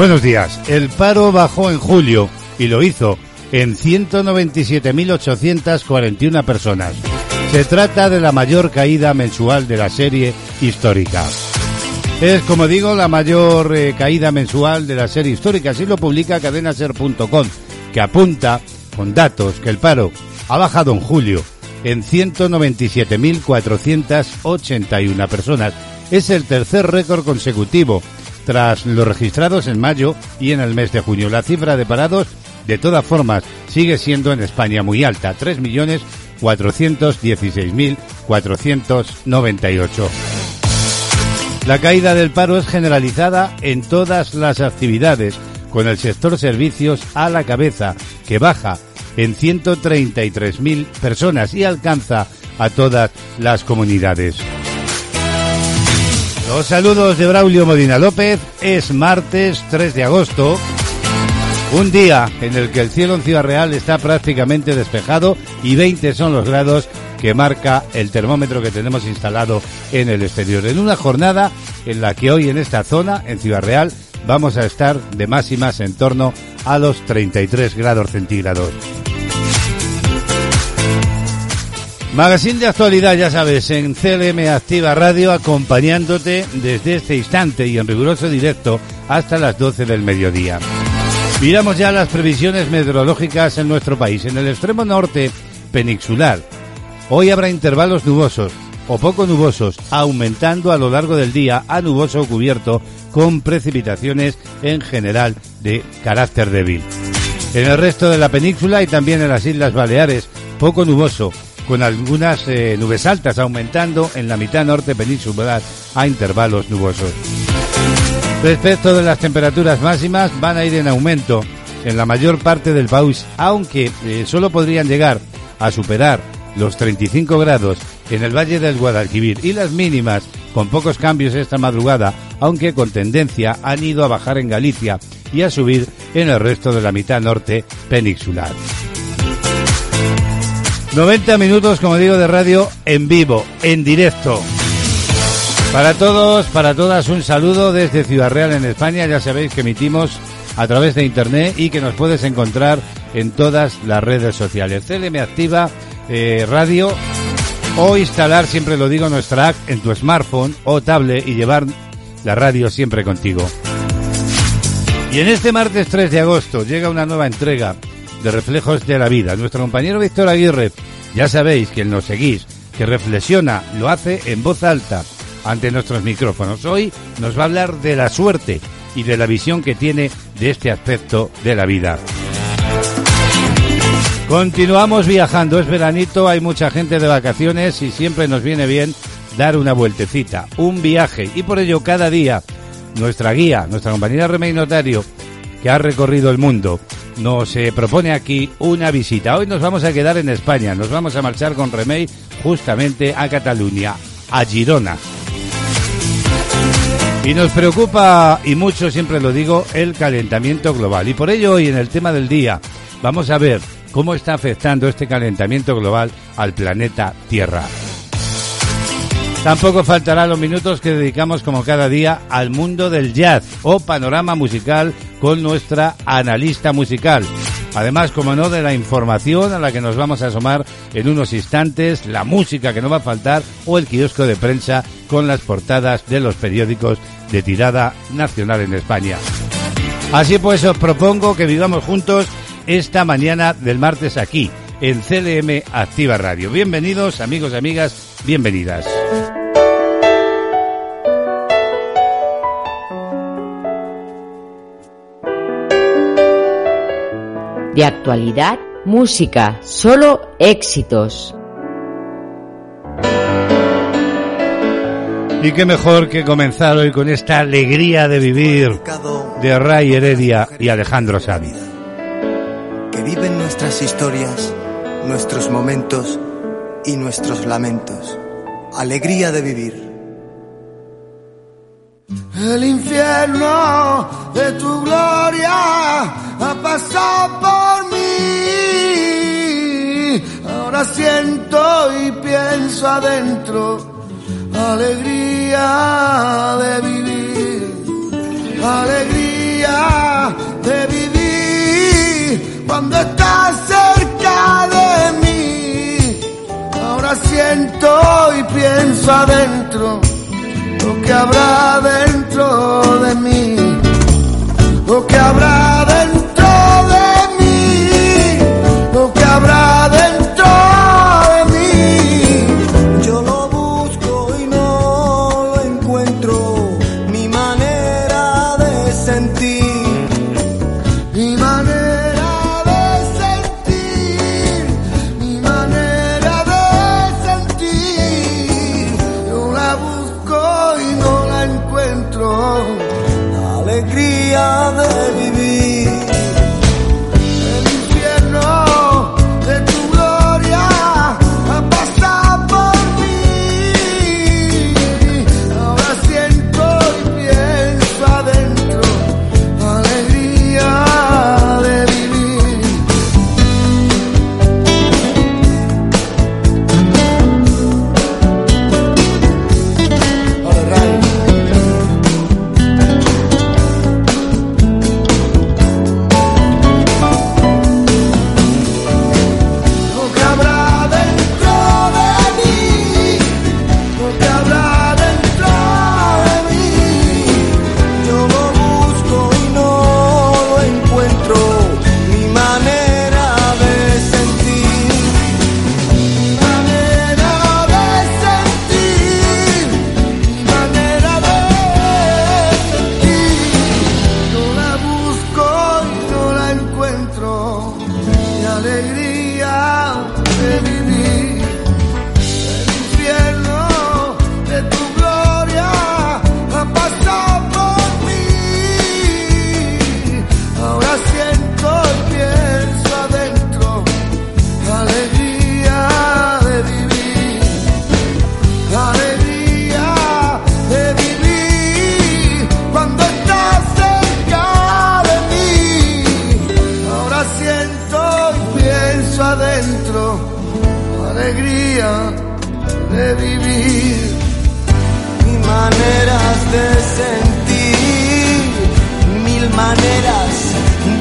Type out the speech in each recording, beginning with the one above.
Buenos días. El paro bajó en julio y lo hizo en 197.841 personas. Se trata de la mayor caída mensual de la serie histórica. Es, como digo, la mayor eh, caída mensual de la serie histórica. Así lo publica cadenaser.com, que apunta con datos que el paro ha bajado en julio en 197.481 personas. Es el tercer récord consecutivo tras los registrados en mayo y en el mes de junio. La cifra de parados, de todas formas, sigue siendo en España muy alta, 3.416.498. La caída del paro es generalizada en todas las actividades, con el sector servicios a la cabeza, que baja en 133.000 personas y alcanza a todas las comunidades. Los saludos de Braulio Modina López. Es martes 3 de agosto. Un día en el que el cielo en Ciudad Real está prácticamente despejado y 20 son los grados que marca el termómetro que tenemos instalado en el exterior. En una jornada en la que hoy en esta zona, en Ciudad Real, vamos a estar de máximas en torno a los 33 grados centígrados. Magazine de actualidad, ya sabes, en CLM Activa Radio, acompañándote desde este instante y en riguroso directo hasta las 12 del mediodía. Miramos ya las previsiones meteorológicas en nuestro país. En el extremo norte peninsular, hoy habrá intervalos nubosos o poco nubosos, aumentando a lo largo del día a nuboso cubierto con precipitaciones en general de carácter débil. En el resto de la península y también en las Islas Baleares, poco nuboso, con algunas eh, nubes altas aumentando en la mitad norte peninsular a intervalos nubosos. Respecto de las temperaturas máximas, van a ir en aumento en la mayor parte del país, aunque eh, solo podrían llegar a superar los 35 grados en el Valle del Guadalquivir y las mínimas con pocos cambios esta madrugada, aunque con tendencia han ido a bajar en Galicia y a subir en el resto de la mitad norte peninsular. 90 minutos, como digo, de radio en vivo, en directo. Para todos, para todas, un saludo desde Ciudad Real en España. Ya sabéis que emitimos a través de internet y que nos puedes encontrar en todas las redes sociales. CLM Activa eh, Radio o instalar, siempre lo digo, nuestra app en tu smartphone o tablet y llevar la radio siempre contigo. Y en este martes 3 de agosto llega una nueva entrega de Reflejos de la Vida. Nuestro compañero Víctor Aguirre, ya sabéis que nos seguís, que reflexiona, lo hace en voz alta ante nuestros micrófonos. Hoy nos va a hablar de la suerte y de la visión que tiene de este aspecto de la vida. Continuamos viajando, es veranito, hay mucha gente de vacaciones y siempre nos viene bien dar una vueltecita, un viaje y por ello cada día nuestra guía, nuestra compañera Remey Notario, que ha recorrido el mundo, nos eh, propone aquí una visita. Hoy nos vamos a quedar en España, nos vamos a marchar con Remey justamente a Cataluña, a Girona. Y nos preocupa, y mucho siempre lo digo, el calentamiento global. Y por ello hoy en el tema del día vamos a ver cómo está afectando este calentamiento global al planeta Tierra. Tampoco faltará los minutos que dedicamos como cada día al mundo del jazz o panorama musical con nuestra analista musical. Además, como no, de la información a la que nos vamos a asomar en unos instantes, la música que no va a faltar o el kiosco de prensa con las portadas de los periódicos de tirada nacional en España. Así pues, os propongo que vivamos juntos esta mañana del martes aquí, en CLM Activa Radio. Bienvenidos, amigos y amigas, bienvenidas. De actualidad, música, solo éxitos. Y qué mejor que comenzar hoy con esta alegría de vivir de Ray Heredia y Alejandro Sanz. Que viven nuestras historias, nuestros momentos y nuestros lamentos. Alegría de vivir. El infierno de tu gloria ha pasado por siento y pienso adentro alegría de vivir, alegría de vivir cuando estás cerca de mí. Ahora siento y pienso adentro lo que habrá dentro de mí, lo que habrá de vivir. Mil maneras de sentir, mil maneras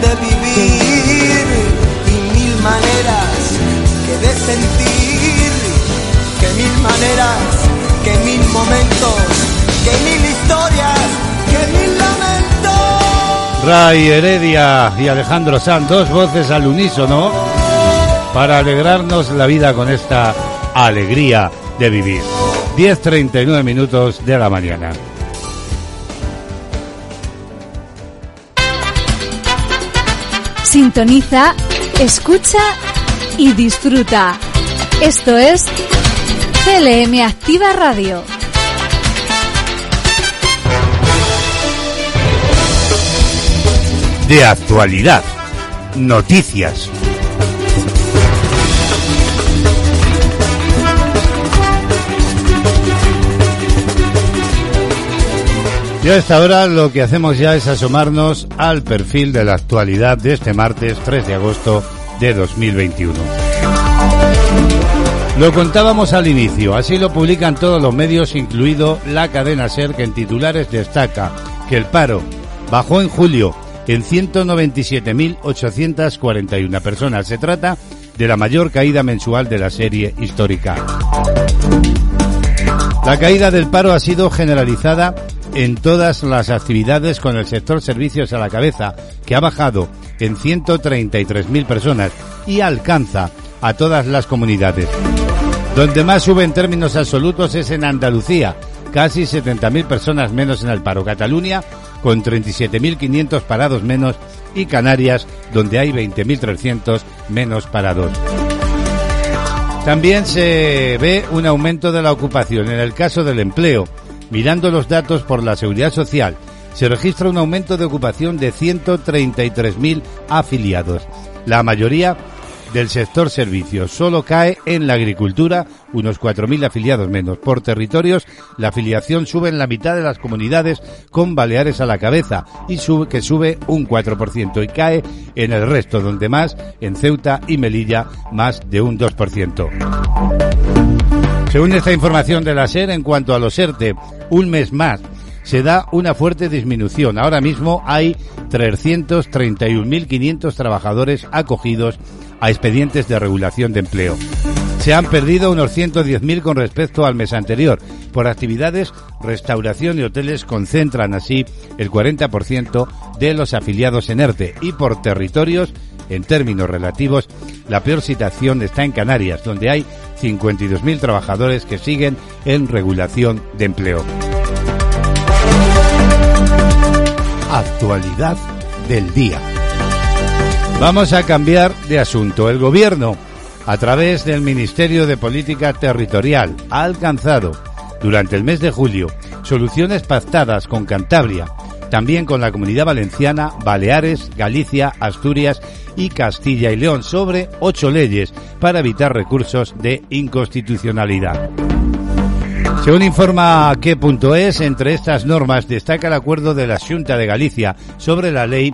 de vivir y mil maneras que de sentir, que mil maneras, que mil momentos, que mil historias, que mil lamentos. Ray Heredia y Alejandro Sanz, dos voces al unísono para alegrarnos la vida con esta alegría de vivir. 10.39 minutos de la mañana. Sintoniza, escucha y disfruta. Esto es CLM Activa Radio. De actualidad, noticias. Y a esta hora lo que hacemos ya es asomarnos al perfil de la actualidad de este martes 3 de agosto de 2021. Lo contábamos al inicio, así lo publican todos los medios, incluido la cadena SER, que en titulares destaca que el paro bajó en julio en 197.841 personas. Se trata de la mayor caída mensual de la serie histórica. La caída del paro ha sido generalizada en todas las actividades con el sector servicios a la cabeza, que ha bajado en 133.000 personas y alcanza a todas las comunidades. Donde más sube en términos absolutos es en Andalucía, casi 70.000 personas menos en el paro. Cataluña, con 37.500 parados menos, y Canarias, donde hay 20.300 menos parados. También se ve un aumento de la ocupación en el caso del empleo. Mirando los datos por la seguridad social, se registra un aumento de ocupación de 133.000 afiliados. La mayoría del sector servicios. Solo cae en la agricultura unos 4.000 afiliados menos. Por territorios, la afiliación sube en la mitad de las comunidades con Baleares a la cabeza y sube, que sube un 4% y cae en el resto, donde más, en Ceuta y Melilla, más de un 2%. Según esta información de la SER, en cuanto a los ERTE, un mes más se da una fuerte disminución. Ahora mismo hay 331.500 trabajadores acogidos a expedientes de regulación de empleo. Se han perdido unos 110.000 con respecto al mes anterior. Por actividades, restauración y hoteles concentran así el 40% de los afiliados en ERTE y por territorios, en términos relativos, la peor situación está en Canarias, donde hay 52.000 trabajadores que siguen en regulación de empleo. Actualidad del día. Vamos a cambiar de asunto. El gobierno, a través del Ministerio de Política Territorial, ha alcanzado durante el mes de julio soluciones pactadas con Cantabria, también con la Comunidad Valenciana, Baleares, Galicia, Asturias y Castilla y León sobre ocho leyes para evitar recursos de inconstitucionalidad. Según informa qué.es, entre estas normas destaca el acuerdo de la Junta de Galicia sobre la ley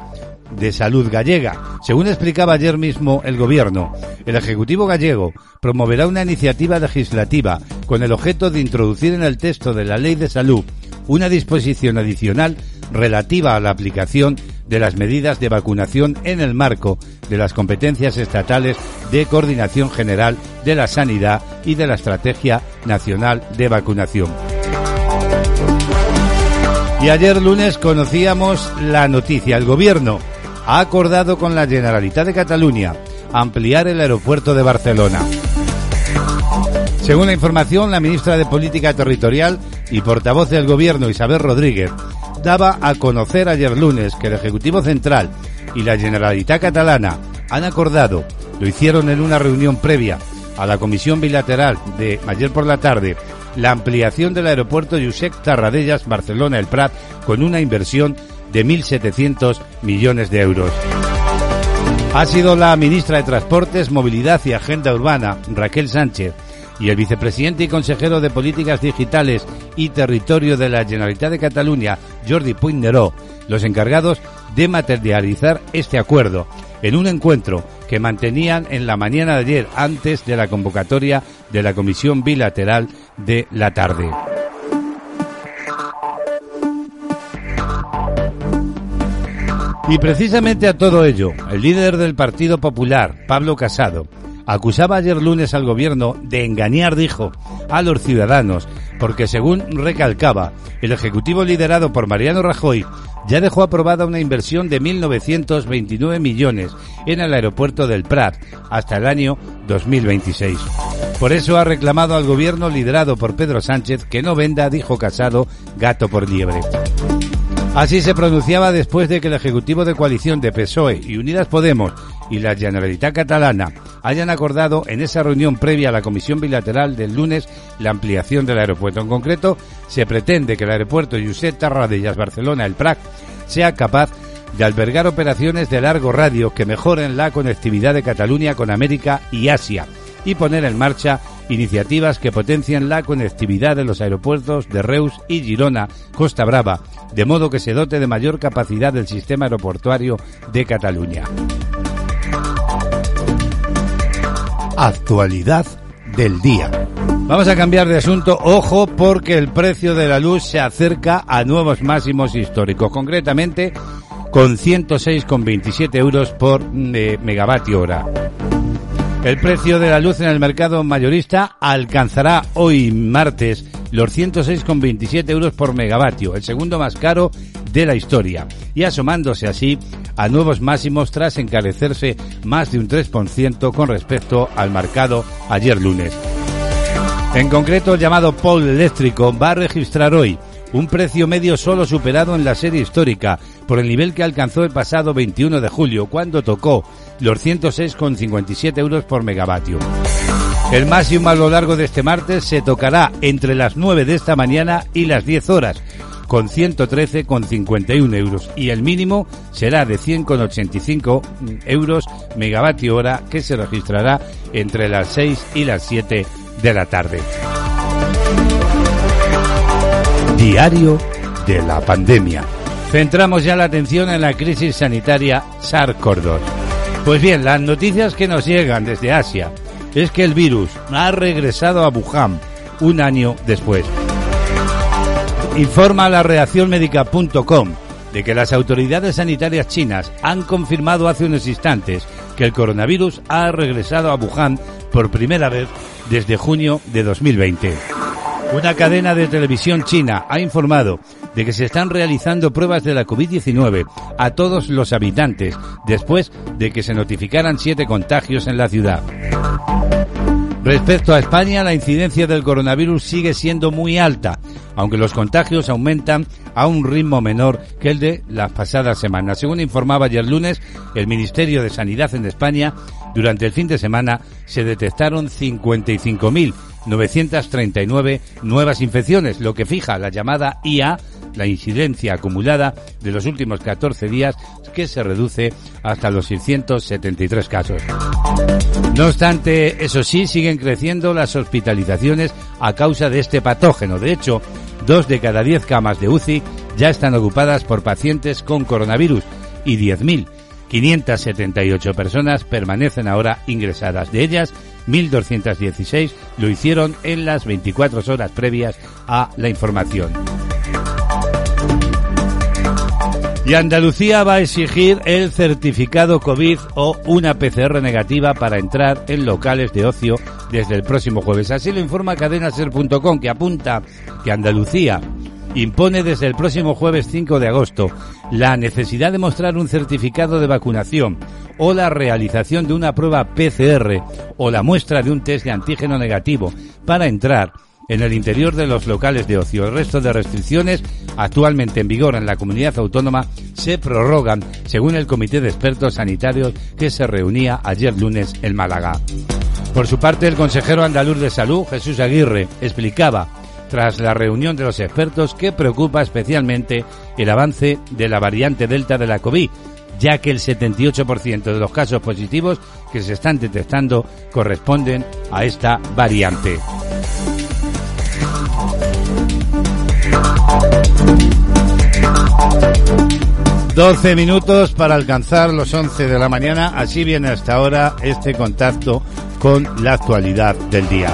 de salud gallega. Según explicaba ayer mismo el Gobierno, el Ejecutivo gallego promoverá una iniciativa legislativa con el objeto de introducir en el texto de la Ley de Salud una disposición adicional relativa a la aplicación de las medidas de vacunación en el marco de las competencias estatales de coordinación general de la sanidad y de la Estrategia Nacional de Vacunación. Y ayer lunes conocíamos la noticia. El Gobierno ha acordado con la Generalitat de Cataluña ampliar el aeropuerto de Barcelona. Según la información, la ministra de Política Territorial y portavoz del Gobierno, Isabel Rodríguez, daba a conocer ayer lunes que el Ejecutivo Central y la Generalitat Catalana han acordado, lo hicieron en una reunión previa a la Comisión Bilateral de ayer por la tarde, la ampliación del aeropuerto Josep Tarradellas Barcelona-El Prat con una inversión de 1.700 millones de euros. Ha sido la ministra de Transportes, Movilidad y Agenda Urbana, Raquel Sánchez, y el vicepresidente y consejero de Políticas Digitales y Territorio de la Generalitat de Cataluña, Jordi Puigneró, los encargados de materializar este acuerdo en un encuentro que mantenían en la mañana de ayer antes de la convocatoria de la Comisión Bilateral de la tarde. Y precisamente a todo ello, el líder del Partido Popular, Pablo Casado, acusaba ayer lunes al gobierno de engañar, dijo, a los ciudadanos, porque según recalcaba, el Ejecutivo liderado por Mariano Rajoy ya dejó aprobada una inversión de 1.929 millones en el aeropuerto del Prat hasta el año 2026. Por eso ha reclamado al gobierno liderado por Pedro Sánchez que no venda, dijo Casado, gato por liebre. Así se pronunciaba después de que el Ejecutivo de Coalición de PSOE y Unidas Podemos y la Generalitat Catalana hayan acordado en esa reunión previa a la Comisión Bilateral del lunes la ampliación del aeropuerto. En concreto, se pretende que el aeropuerto Josep Tarradellas Barcelona-El Prat sea capaz de albergar operaciones de largo radio que mejoren la conectividad de Cataluña con América y Asia y poner en marcha iniciativas que potencien la conectividad de los aeropuertos de Reus y Girona, Costa Brava, de modo que se dote de mayor capacidad del sistema aeroportuario de Cataluña. Actualidad del día. Vamos a cambiar de asunto, ojo, porque el precio de la luz se acerca a nuevos máximos históricos, concretamente con 106,27 euros por eh, megavatio hora. El precio de la luz en el mercado mayorista alcanzará hoy martes los 106,27 euros por megavatio, el segundo más caro de la historia, y asomándose así a nuevos máximos tras encarecerse más de un 3% con respecto al mercado ayer lunes. En concreto, el llamado Paul eléctrico va a registrar hoy un precio medio solo superado en la serie histórica por el nivel que alcanzó el pasado 21 de julio, cuando tocó los 106,57 euros por megavatio. El máximo a lo largo de este martes se tocará entre las 9 de esta mañana y las 10 horas, con 113,51 euros, y el mínimo será de 100,85 euros megavatio hora, que se registrará entre las 6 y las 7 de la tarde. Diario de la pandemia. Centramos ya la atención en la crisis sanitaria SARS-CoV-2. Pues bien, las noticias que nos llegan desde Asia es que el virus ha regresado a Wuhan un año después. Informa la reaccionmédica.com de que las autoridades sanitarias chinas han confirmado hace unos instantes que el coronavirus ha regresado a Wuhan por primera vez desde junio de 2020. Una cadena de televisión china ha informado de que se están realizando pruebas de la COVID-19 a todos los habitantes después de que se notificaran siete contagios en la ciudad. Respecto a España, la incidencia del coronavirus sigue siendo muy alta, aunque los contagios aumentan a un ritmo menor que el de las pasadas semanas. Según informaba ayer lunes el Ministerio de Sanidad en España, durante el fin de semana se detectaron 55.939 nuevas infecciones, lo que fija la llamada IA, la incidencia acumulada de los últimos 14 días, que se reduce hasta los 673 casos. No obstante, eso sí, siguen creciendo las hospitalizaciones a causa de este patógeno. De hecho, dos de cada diez camas de UCI ya están ocupadas por pacientes con coronavirus y 10.578 personas permanecen ahora ingresadas. De ellas, 1.216 lo hicieron en las 24 horas previas a la información. Y Andalucía va a exigir el certificado COVID o una PCR negativa para entrar en locales de ocio desde el próximo jueves. Así lo informa cadenaser.com que apunta que Andalucía impone desde el próximo jueves 5 de agosto la necesidad de mostrar un certificado de vacunación o la realización de una prueba PCR o la muestra de un test de antígeno negativo para entrar en el interior de los locales de ocio. El resto de restricciones actualmente en vigor en la comunidad autónoma se prorrogan según el Comité de Expertos Sanitarios que se reunía ayer lunes en Málaga. Por su parte, el consejero andaluz de salud, Jesús Aguirre, explicaba tras la reunión de los expertos que preocupa especialmente el avance de la variante Delta de la COVID, ya que el 78% de los casos positivos que se están detectando corresponden a esta variante. 12 minutos para alcanzar los 11 de la mañana. Así viene hasta ahora este contacto con la actualidad del día.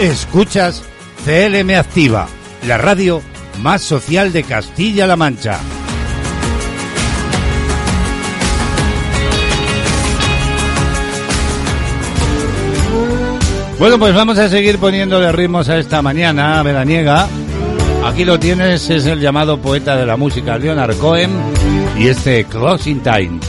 Escuchas CLM Activa, la radio más social de Castilla-La Mancha. Bueno, pues vamos a seguir poniéndole ritmos a esta mañana veraniega. Aquí lo tienes, es el llamado poeta de la música Leonard Cohen y este Closing Time.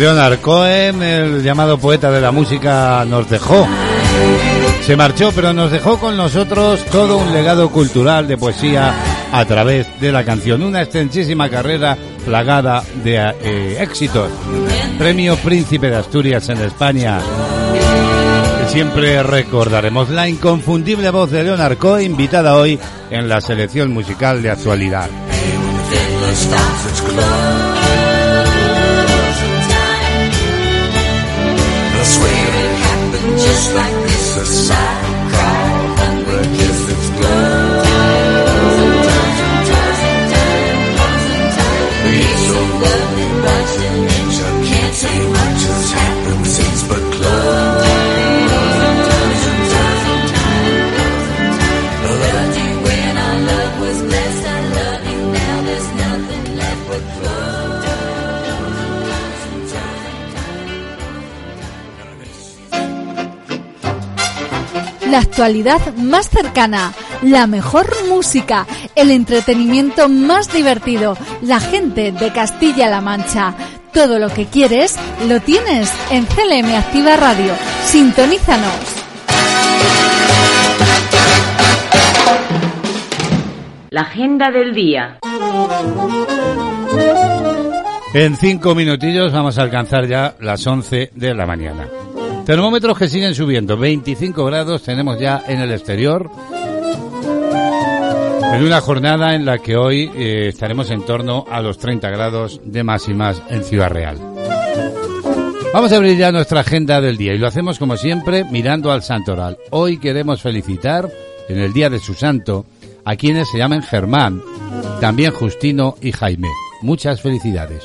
Leonard Cohen, el llamado poeta de la música, nos dejó. Se marchó, pero nos dejó con nosotros todo un legado cultural de poesía a través de la canción. Una extensísima carrera plagada de eh, éxitos. Premio Príncipe de Asturias en España. Siempre recordaremos la inconfundible voz de Leonard Cohen, invitada hoy en la selección musical de actualidad. Just like La actualidad más cercana, la mejor música, el entretenimiento más divertido, la gente de Castilla-La Mancha. Todo lo que quieres lo tienes en CLM Activa Radio. Sintonízanos. La agenda del día. En cinco minutillos vamos a alcanzar ya las 11 de la mañana. Termómetros que siguen subiendo, 25 grados tenemos ya en el exterior. En una jornada en la que hoy eh, estaremos en torno a los 30 grados de máximas en Ciudad Real. Vamos a abrir ya nuestra agenda del día y lo hacemos como siempre mirando al santoral. Hoy queremos felicitar en el día de su santo a quienes se llamen Germán, también Justino y Jaime. Muchas felicidades.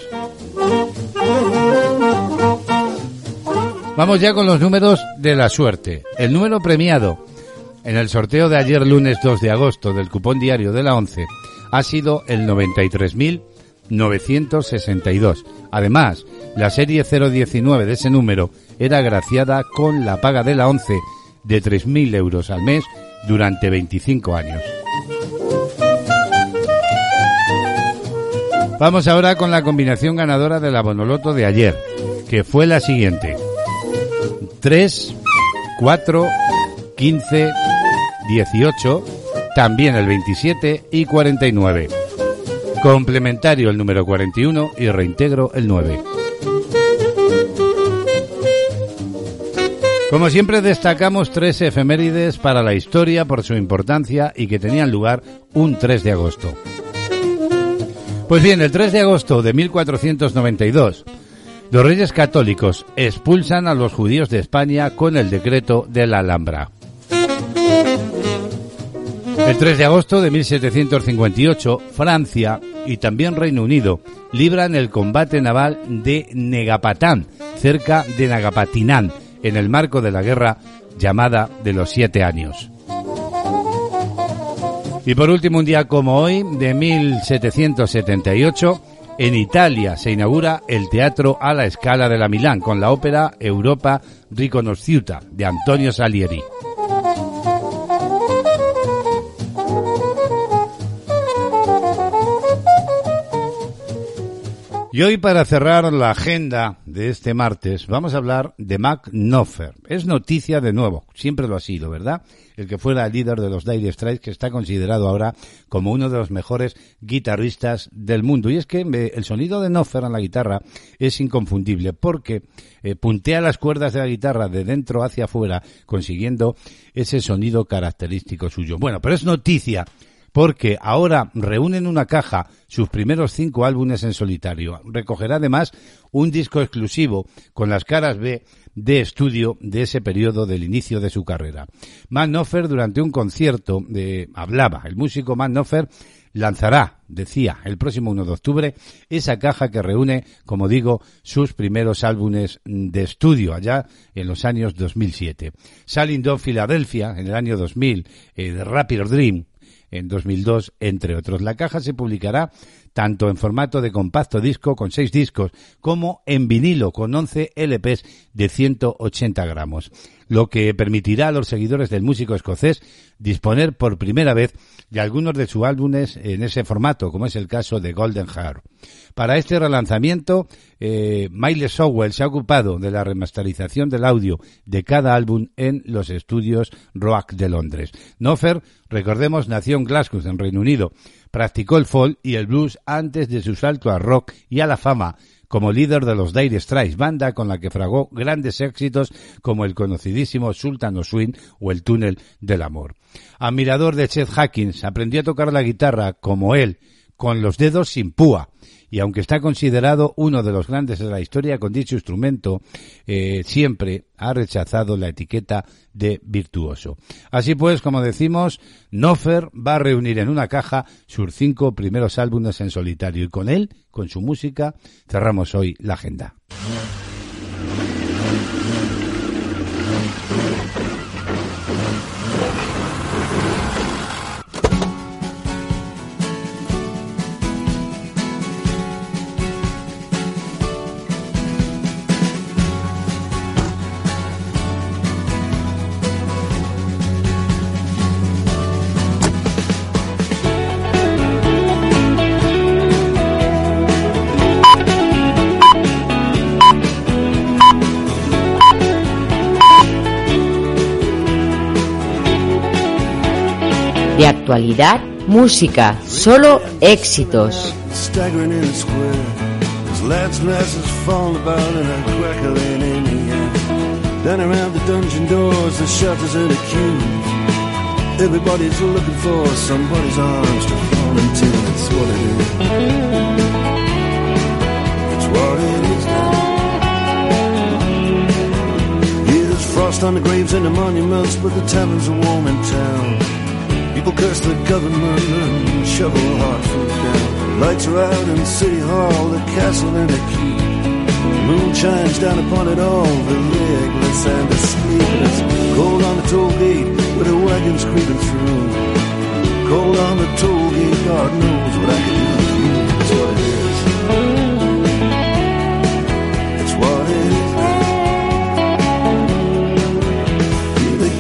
Vamos ya con los números de la suerte. El número premiado en el sorteo de ayer lunes 2 de agosto del cupón diario de la 11 ha sido el 93.962. Además, la serie 019 de ese número era agraciada con la paga de la 11 de 3.000 euros al mes durante 25 años. Vamos ahora con la combinación ganadora de la Bonoloto de ayer, que fue la siguiente. 3, 4, 15, 18, también el 27 y 49. Complementario el número 41 y reintegro el 9. Como siempre destacamos tres efemérides para la historia por su importancia y que tenían lugar un 3 de agosto. Pues bien, el 3 de agosto de 1492, los reyes católicos expulsan a los judíos de España con el decreto de la Alhambra. El 3 de agosto de 1758, Francia y también Reino Unido libran el combate naval de Negapatán, cerca de Nagapatinán, en el marco de la guerra llamada de los siete años. Y por último, un día como hoy, de 1778, en Italia se inaugura el Teatro a la Escala de la Milán con la ópera Europa Riconosciuta de Antonio Salieri. Y hoy para cerrar la agenda de este martes vamos a hablar de Mac Knopfler. Es noticia de nuevo, siempre lo ha sido, ¿verdad? El que fuera el líder de los Dire Straits que está considerado ahora como uno de los mejores guitarristas del mundo. Y es que eh, el sonido de Knopfler en la guitarra es inconfundible porque eh, puntea las cuerdas de la guitarra de dentro hacia afuera consiguiendo ese sonido característico suyo. Bueno, pero es noticia porque ahora reúne en una caja sus primeros cinco álbumes en solitario. Recogerá además un disco exclusivo con las caras B de estudio de ese periodo del inicio de su carrera. Matt Knopfler durante un concierto de, hablaba, el músico Matt Knopfler lanzará, decía, el próximo 1 de octubre, esa caja que reúne, como digo, sus primeros álbumes de estudio allá en los años 2007. Saliendo Philadelphia en el año 2000, eh, de Rapid Dream, en 2002, entre otros. La caja se publicará tanto en formato de compacto disco con seis discos como en vinilo con 11 LPs de 180 gramos, lo que permitirá a los seguidores del músico escocés disponer por primera vez de algunos de sus álbumes en ese formato, como es el caso de Golden Heart. Para este relanzamiento, eh, Miles Sowell se ha ocupado de la remasterización del audio de cada álbum en los estudios Rock de Londres. Nofer, recordemos, nació en Glasgow, en Reino Unido. Practicó el folk y el blues antes de su salto al rock y a la fama como líder de los Dire Straits, banda con la que fragó grandes éxitos como el conocidísimo Sultan Swing o el Túnel del Amor. Admirador de Chet Hackins, aprendió a tocar la guitarra como él, con los dedos sin púa. Y aunque está considerado uno de los grandes de la historia con dicho instrumento, eh, siempre ha rechazado la etiqueta de virtuoso. Así pues, como decimos, Nofer va a reunir en una caja sus cinco primeros álbumes en solitario y con él, con su música, cerramos hoy la agenda. Is now. Yeah, there's frost on the graves and the monuments, but the taverns are warm in town. People curse the government and shovel hard food down. Lights are out in City Hall, the castle and the keep. The moon shines down upon it all, the legless and the sleepless. Cold on the toll gate with the wagons creeping through. Cold on the toll gate, God knows what I can do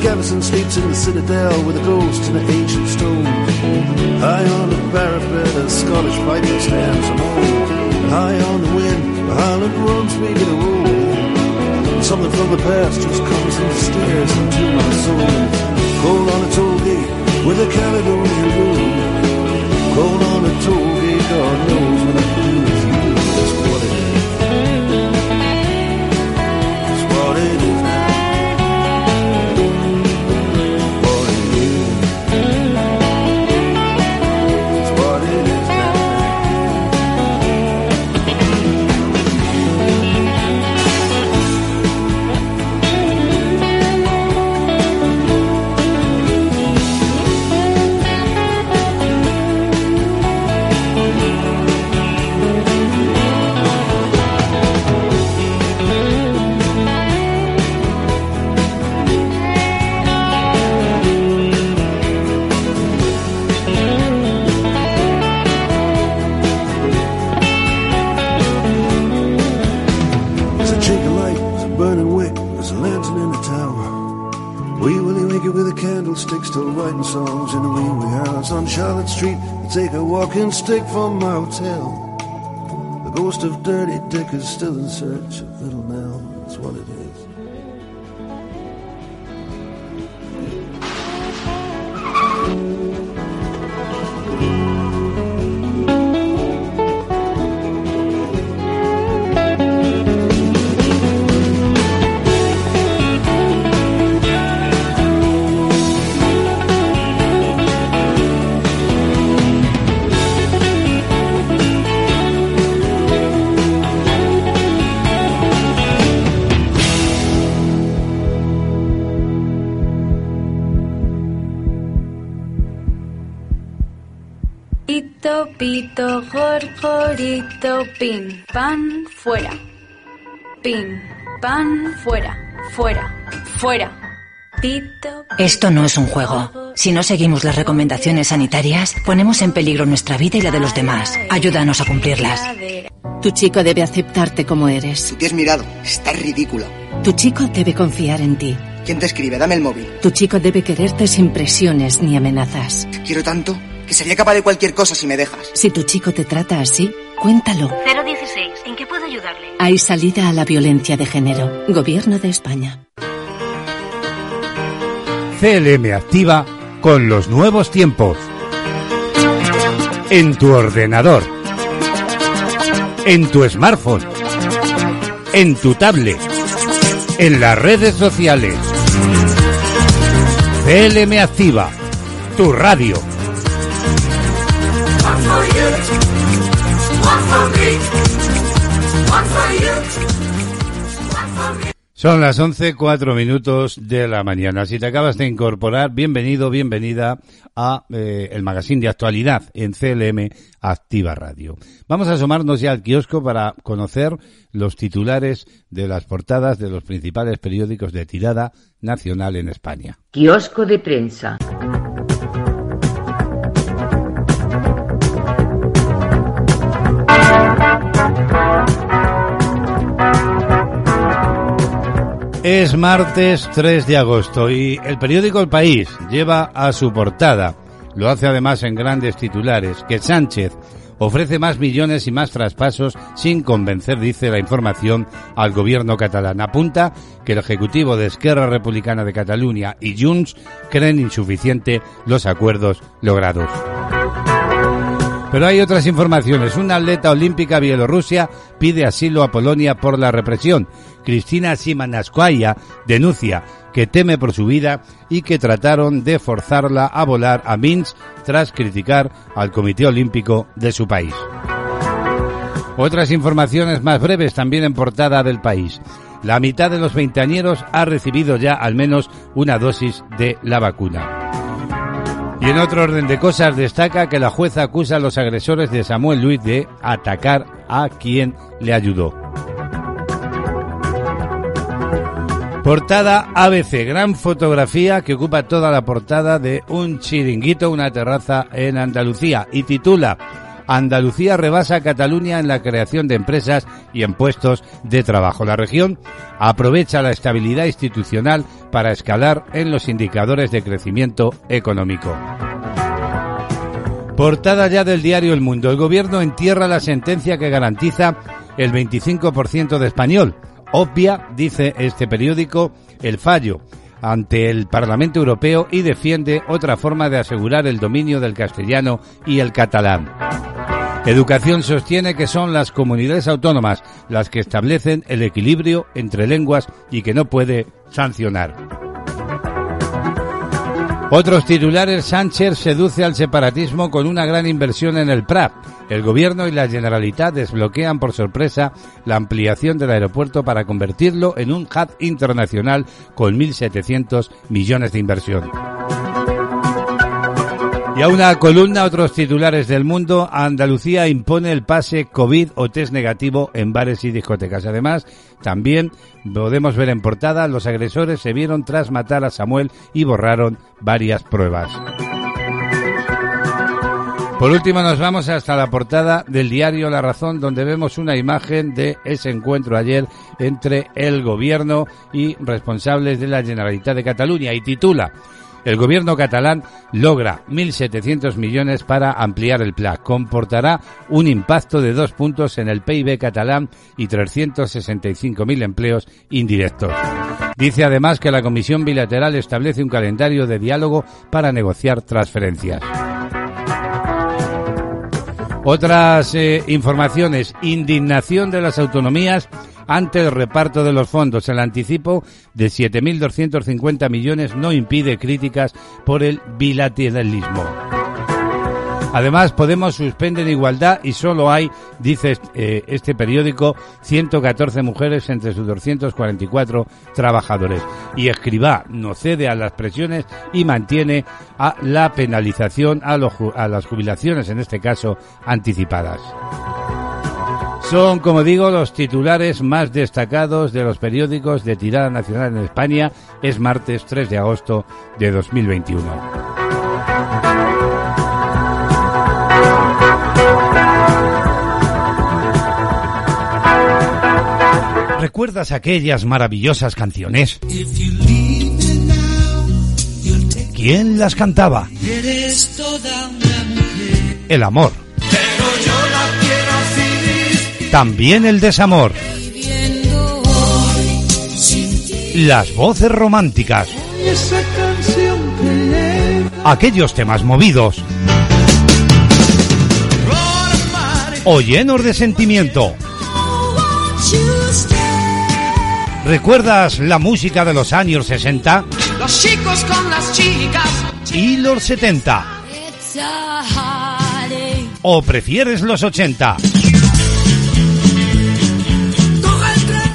Tennyson sleeps in the citadel with a ghost in an ancient stone. High on the parapet, a Scottish piper stands alone. High on the wind, the Highland runs me to road. Something from the past just comes and stares into my soul. Cold on a toll gate with a Caledonian room. Cold on a toll gate, God knows walking stick from my hotel. The ghost of Dirty Dick is still in search of Little pin, pan, fuera. Pin, pan, fuera, fuera, fuera. Pito. Esto no es un juego. Si no seguimos las recomendaciones sanitarias, ponemos en peligro nuestra vida y la de los demás. Ayúdanos a cumplirlas. Tu chico debe aceptarte como eres. Tú te has mirado. Estás ridícula. Tu chico debe confiar en ti. ¿Quién te escribe? Dame el móvil. Tu chico debe quererte sin presiones ni amenazas. Te quiero tanto que sería capaz de cualquier cosa si me dejas. Si tu chico te trata así, cuéntalo. 016, ¿en qué puedo ayudarle? Hay salida a la violencia de género. Gobierno de España. CLM activa con los nuevos tiempos. En tu ordenador. En tu smartphone. En tu tablet. En las redes sociales. CLM activa. Tu radio. One for you, one for me, one for you, one for me. Son las 11, cuatro minutos de la mañana. Si te acabas de incorporar, bienvenido, bienvenida a eh, el magazine de actualidad en CLM Activa Radio. Vamos a asomarnos ya al kiosco para conocer los titulares de las portadas de los principales periódicos de tirada nacional en España. Kiosco de prensa. Es martes 3 de agosto y el periódico El País lleva a su portada, lo hace además en grandes titulares, que Sánchez ofrece más millones y más traspasos sin convencer, dice la información, al gobierno catalán. Apunta que el Ejecutivo de Esquerra Republicana de Cataluña y Junts creen insuficiente los acuerdos logrados. Pero hay otras informaciones. Una atleta olímpica bielorrusia pide asilo a Polonia por la represión. Cristina Simanskaya denuncia que teme por su vida y que trataron de forzarla a volar a Minsk tras criticar al Comité Olímpico de su país. Otras informaciones más breves también en portada del país. La mitad de los veinteañeros ha recibido ya al menos una dosis de la vacuna. Y en otro orden de cosas destaca que la jueza acusa a los agresores de Samuel Luis de atacar a quien le ayudó. Portada ABC, gran fotografía que ocupa toda la portada de un chiringuito, una terraza en Andalucía y titula Andalucía rebasa a Cataluña en la creación de empresas y en puestos de trabajo. La región aprovecha la estabilidad institucional para escalar en los indicadores de crecimiento económico. Portada ya del diario El Mundo. El gobierno entierra la sentencia que garantiza el 25% de español. Obvia, dice este periódico, el fallo ante el Parlamento Europeo y defiende otra forma de asegurar el dominio del castellano y el catalán. Educación sostiene que son las comunidades autónomas las que establecen el equilibrio entre lenguas y que no puede sancionar. Otros titulares, Sánchez seduce al separatismo con una gran inversión en el Prat. El gobierno y la Generalitat desbloquean por sorpresa la ampliación del aeropuerto para convertirlo en un hub internacional con 1.700 millones de inversión. Y a una columna, otros titulares del mundo, Andalucía impone el pase COVID o test negativo en bares y discotecas. Además, también podemos ver en portada, los agresores se vieron tras matar a Samuel y borraron varias pruebas. Por último nos vamos hasta la portada del diario La Razón donde vemos una imagen de ese encuentro ayer entre el gobierno y responsables de la Generalitat de Cataluña y titula el gobierno catalán logra 1.700 millones para ampliar el plan. Comportará un impacto de dos puntos en el PIB catalán y 365.000 empleos indirectos. Dice además que la Comisión Bilateral establece un calendario de diálogo para negociar transferencias. Otras eh, informaciones, indignación de las autonomías ante el reparto de los fondos. El anticipo de 7.250 millones no impide críticas por el bilateralismo. Además, Podemos suspende en igualdad y solo hay, dice eh, este periódico, 114 mujeres entre sus 244 trabajadores. Y Escribá no cede a las presiones y mantiene a la penalización a, a las jubilaciones, en este caso anticipadas. Son, como digo, los titulares más destacados de los periódicos de tirada nacional en España. Es martes 3 de agosto de 2021. ¿Recuerdas aquellas maravillosas canciones? ¿Quién las cantaba? El amor. También el desamor. Las voces románticas. Aquellos temas movidos. O llenos de sentimiento. ¿Recuerdas la música de los años 60? Los chicos con las chicas. ¿Y los 70? ¿O prefieres los 80?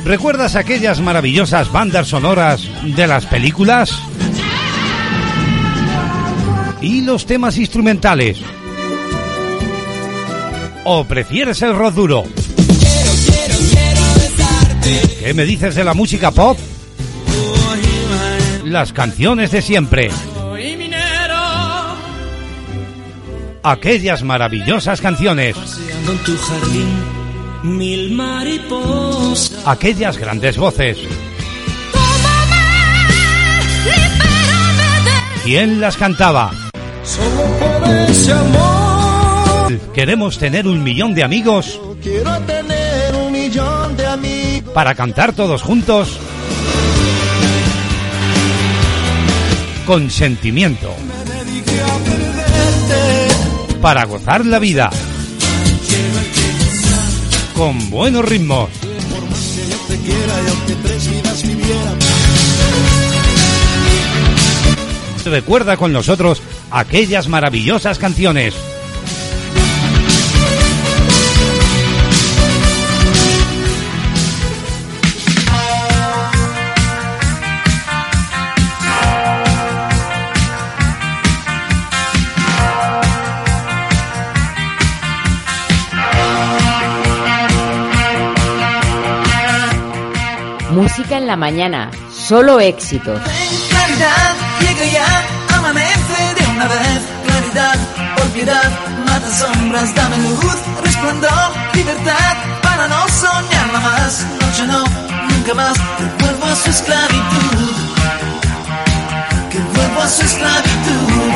¿Recuerdas aquellas maravillosas bandas sonoras de las películas? ¿Y los temas instrumentales? ¿O prefieres el rock duro? ¿Qué me dices de la música pop? Las canciones de siempre. Aquellas maravillosas canciones. Aquellas grandes voces. ¿Quién las cantaba? Solo por ese amor. Queremos tener un millón de amigos Quiero tener para cantar todos juntos con sentimiento. Para gozar la vida con buenos ritmos. Recuerda con nosotros aquellas maravillosas canciones. Música en la mañana, solo éxitos. Claridad, llega ya, amanece de una vez. Claridad, por piedad, mata sombras, dame luz, resplandor, libertad, para no soñarla más. Noche no, nunca más, que vuelvo a su esclavitud. Que vuelvo a su esclavitud.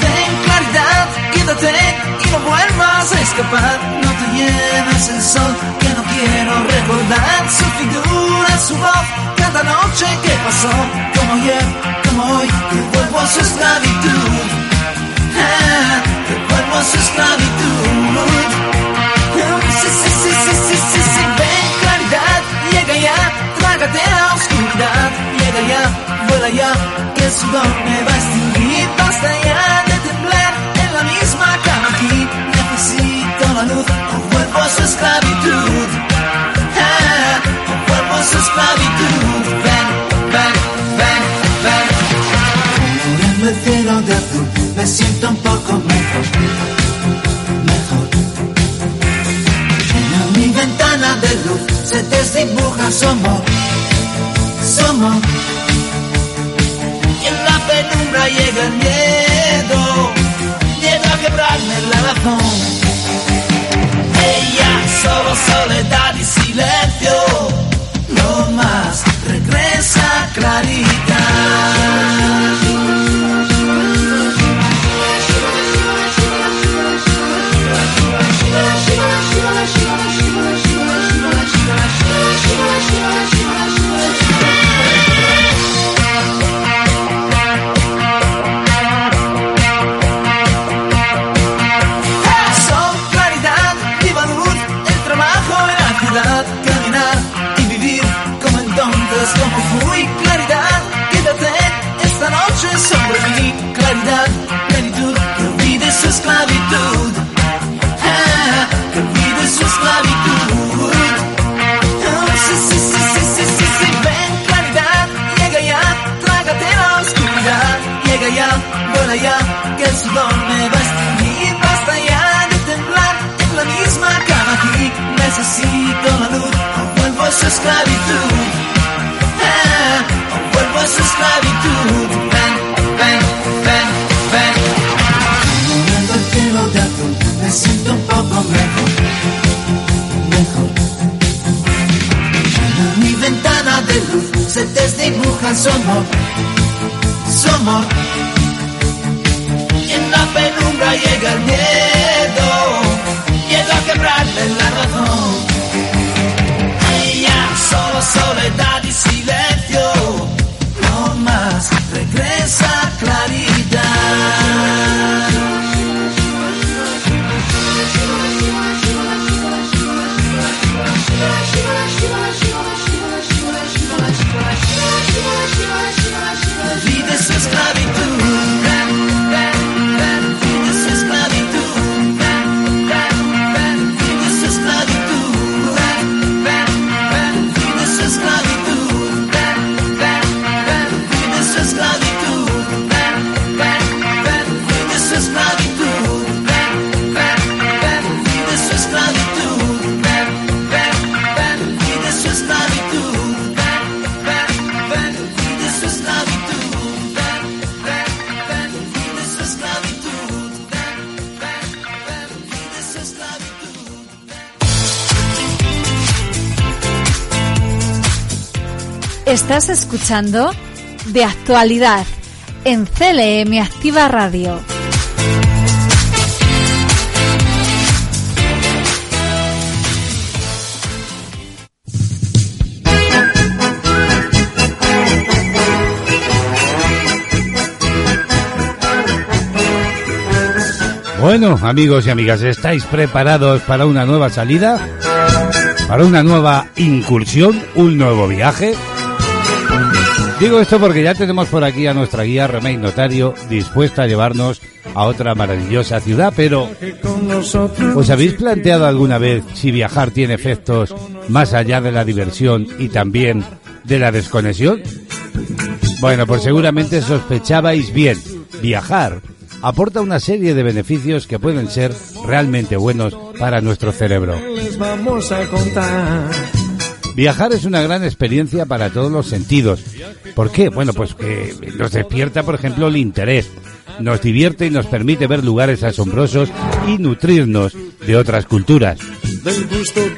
Ten claridad, quédate y no vuelvas a escapar. No te lleves el sol, quiero recordar su figura, su voz, cada noche que pasó, como ayer, como hoy, que vuelvo a su esclavitud. Ah, a su esclavitud. Sí, sí, sí, sí, sí, sí, sí, ven claridad, llega ya, trágate la oscuridad, llega ya, vuela ya, que el sudor me va a extinguir, basta ya de temblar en la misma cama aquí, necesito la luz, vuelvo a su esclavitud, o vuelvo a su esclavitud, ven, ven, ven, ven. Cubriendo el cielo de azul, me siento un poco mejor, mejor. En mi ventana de luz se desdibuja su amor. Y en la penumbra llega el miedo, miedo a quebrarme la razón. Ella solo soledad y silencio, clarita. De Actualidad en CLM Activa Radio. Bueno, amigos y amigas, ¿estáis preparados para una nueva salida? ¿Para una nueva incursión? ¿Un nuevo viaje? Digo esto porque ya tenemos por aquí a nuestra guía Remey Notario dispuesta a llevarnos a otra maravillosa ciudad, pero ¿os habéis planteado alguna vez si viajar tiene efectos más allá de la diversión y también de la desconexión? Bueno, pues seguramente sospechabais bien. Viajar aporta una serie de beneficios que pueden ser realmente buenos para nuestro cerebro. Les vamos a contar. Viajar es una gran experiencia para todos los sentidos. ¿Por qué? Bueno, pues que nos despierta, por ejemplo, el interés. nos divierte y nos permite ver lugares asombrosos y nutrirnos de otras culturas.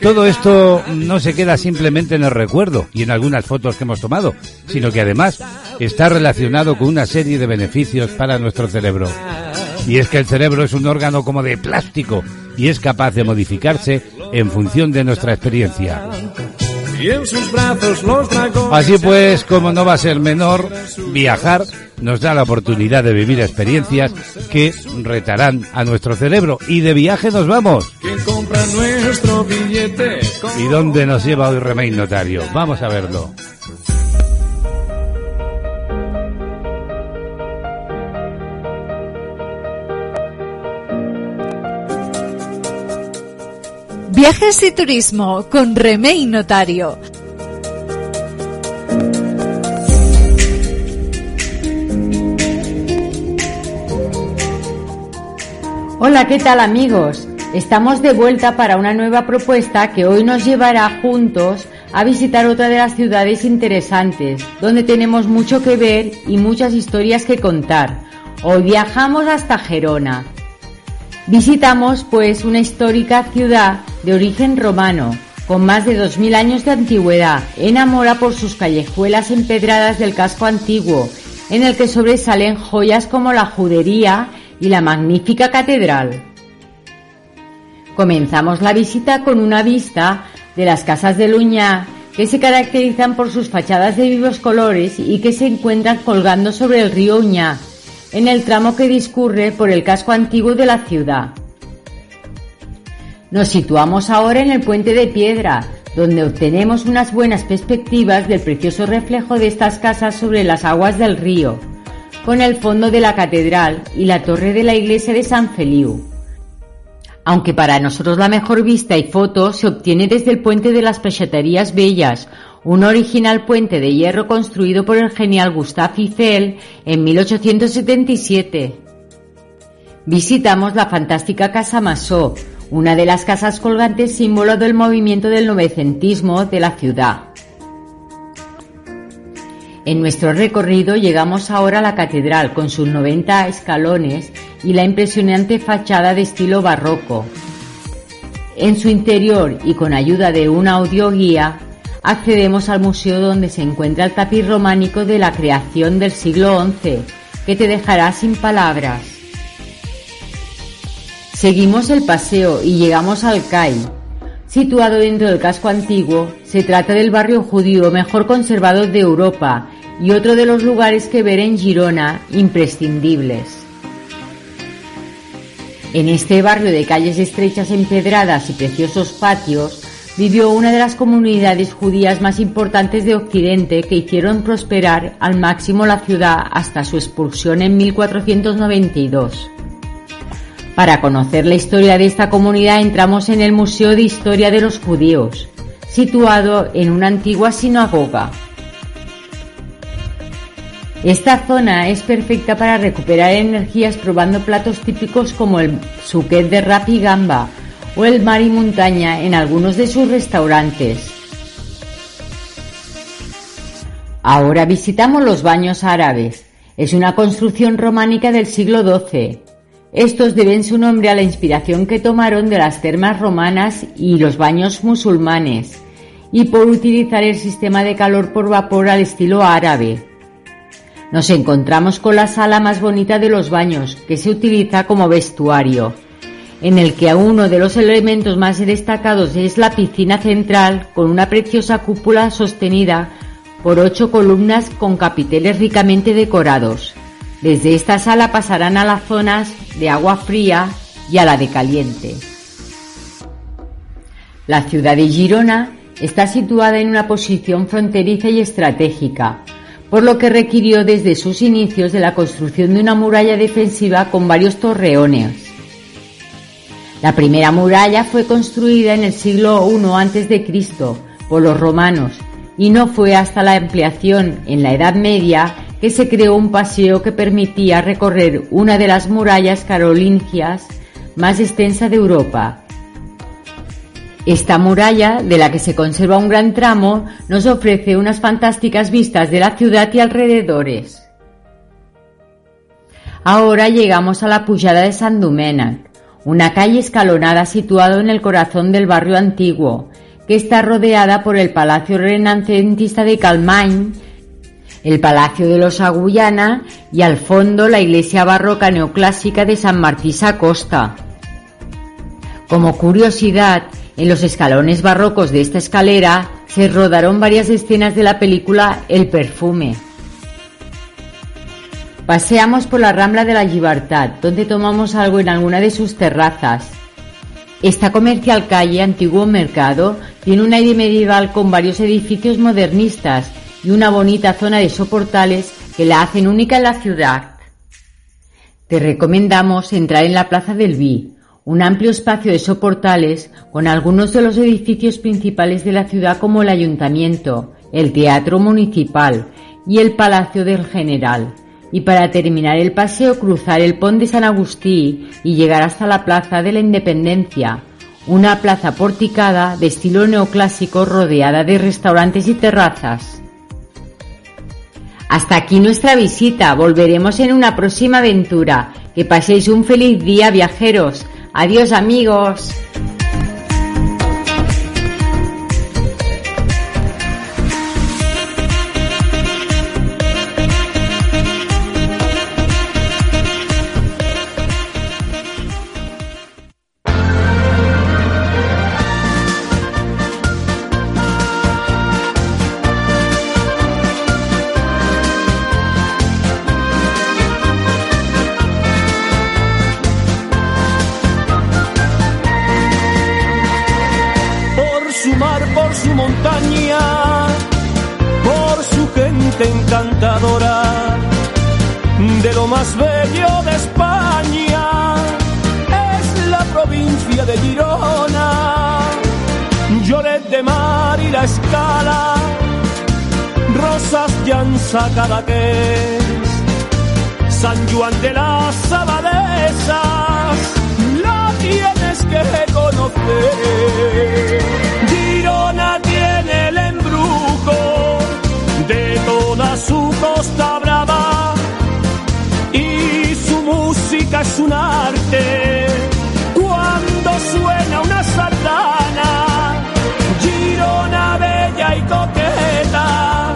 Todo esto no se queda simplemente en el recuerdo y en algunas fotos que hemos tomado, sino que además está relacionado con una serie de beneficios para nuestro cerebro. Y es que el cerebro es un órgano como de plástico y es capaz de modificarse en función de nuestra experiencia. Y en sus brazos los dragones. Así pues, como no va a ser menor, viajar nos da la oportunidad de vivir experiencias que retarán a nuestro cerebro. Y de viaje nos vamos. ¿Quién compra nuestro billete? ¿Y dónde nos lleva hoy Remain Notario? Vamos a verlo. Viajes y turismo con Remey Notario. Hola, ¿qué tal amigos? Estamos de vuelta para una nueva propuesta que hoy nos llevará juntos a visitar otra de las ciudades interesantes, donde tenemos mucho que ver y muchas historias que contar. Hoy viajamos hasta Gerona. Visitamos pues una histórica ciudad de origen romano, con más de 2.000 años de antigüedad, enamora por sus callejuelas empedradas del casco antiguo, en el que sobresalen joyas como la judería y la magnífica catedral. Comenzamos la visita con una vista de las casas de Luñá, que se caracterizan por sus fachadas de vivos colores y que se encuentran colgando sobre el río Uñá, en el tramo que discurre por el casco antiguo de la ciudad. Nos situamos ahora en el puente de piedra, donde obtenemos unas buenas perspectivas del precioso reflejo de estas casas sobre las aguas del río, con el fondo de la catedral y la torre de la iglesia de San Feliu. Aunque para nosotros la mejor vista y foto se obtiene desde el puente de las Pecheterías Bellas, un original puente de hierro construido por el genial Gustave Eiffel en 1877. Visitamos la fantástica Casa Massó, una de las casas colgantes símbolo del movimiento del novecentismo de la ciudad. En nuestro recorrido llegamos ahora a la catedral con sus 90 escalones y la impresionante fachada de estilo barroco. En su interior y con ayuda de una audioguía accedemos al museo donde se encuentra el tapiz románico de la creación del siglo XI, que te dejará sin palabras. Seguimos el paseo y llegamos al CAI. Situado dentro del casco antiguo, se trata del barrio judío mejor conservado de Europa y otro de los lugares que ver en Girona imprescindibles. En este barrio de calles estrechas empedradas y preciosos patios, vivió una de las comunidades judías más importantes de Occidente que hicieron prosperar al máximo la ciudad hasta su expulsión en 1492. Para conocer la historia de esta comunidad entramos en el Museo de Historia de los Judíos, situado en una antigua sinagoga. Esta zona es perfecta para recuperar energías probando platos típicos como el suquet de rap y gamba o el mar y montaña en algunos de sus restaurantes. Ahora visitamos los baños árabes. Es una construcción románica del siglo XII. Estos deben su nombre a la inspiración que tomaron de las termas romanas y los baños musulmanes, y por utilizar el sistema de calor por vapor al estilo árabe. Nos encontramos con la sala más bonita de los baños, que se utiliza como vestuario, en el que uno de los elementos más destacados es la piscina central con una preciosa cúpula sostenida por ocho columnas con capiteles ricamente decorados. Desde esta sala pasarán a las zonas de agua fría y a la de caliente. La ciudad de Girona está situada en una posición fronteriza y estratégica, por lo que requirió desde sus inicios de la construcción de una muralla defensiva con varios torreones. La primera muralla fue construida en el siglo I a.C. por los romanos y no fue hasta la ampliación en la Edad Media que se creó un paseo que permitía recorrer una de las murallas carolingias más extensa de Europa. Esta muralla, de la que se conserva un gran tramo, nos ofrece unas fantásticas vistas de la ciudad y alrededores. Ahora llegamos a la Pujada de San una calle escalonada situada en el corazón del barrio antiguo, que está rodeada por el Palacio Renacentista de Calmany, el Palacio de los Agullana y al fondo la iglesia barroca neoclásica de San Martí Costa. Como curiosidad, en los escalones barrocos de esta escalera se rodaron varias escenas de la película El perfume. Paseamos por la Rambla de la Libertad, donde tomamos algo en alguna de sus terrazas. Esta comercial calle, antiguo mercado, tiene un aire medieval con varios edificios modernistas y una bonita zona de soportales que la hacen única en la ciudad. Te recomendamos entrar en la Plaza del Vi, un amplio espacio de soportales con algunos de los edificios principales de la ciudad como el Ayuntamiento, el Teatro Municipal y el Palacio del General. Y para terminar el paseo cruzar el Pont de San Agustí y llegar hasta la Plaza de la Independencia, una plaza porticada de estilo neoclásico rodeada de restaurantes y terrazas. Hasta aquí nuestra visita, volveremos en una próxima aventura. Que paséis un feliz día viajeros. Adiós amigos. La Escala, Rosas Llanza Cadaqués, San Juan de las Abadesas, la tienes que conocer. Girona tiene el embrujo de toda su costa brava y su música es un arte. Cuando suena una sardana, Girona y coqueta,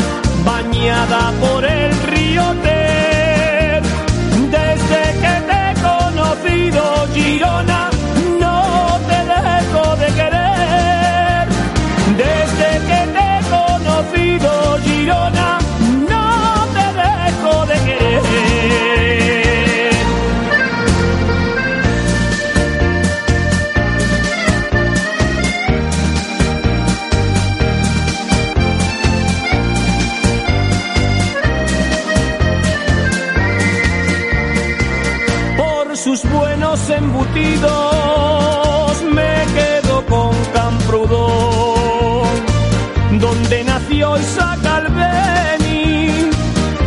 Isaac Albeni,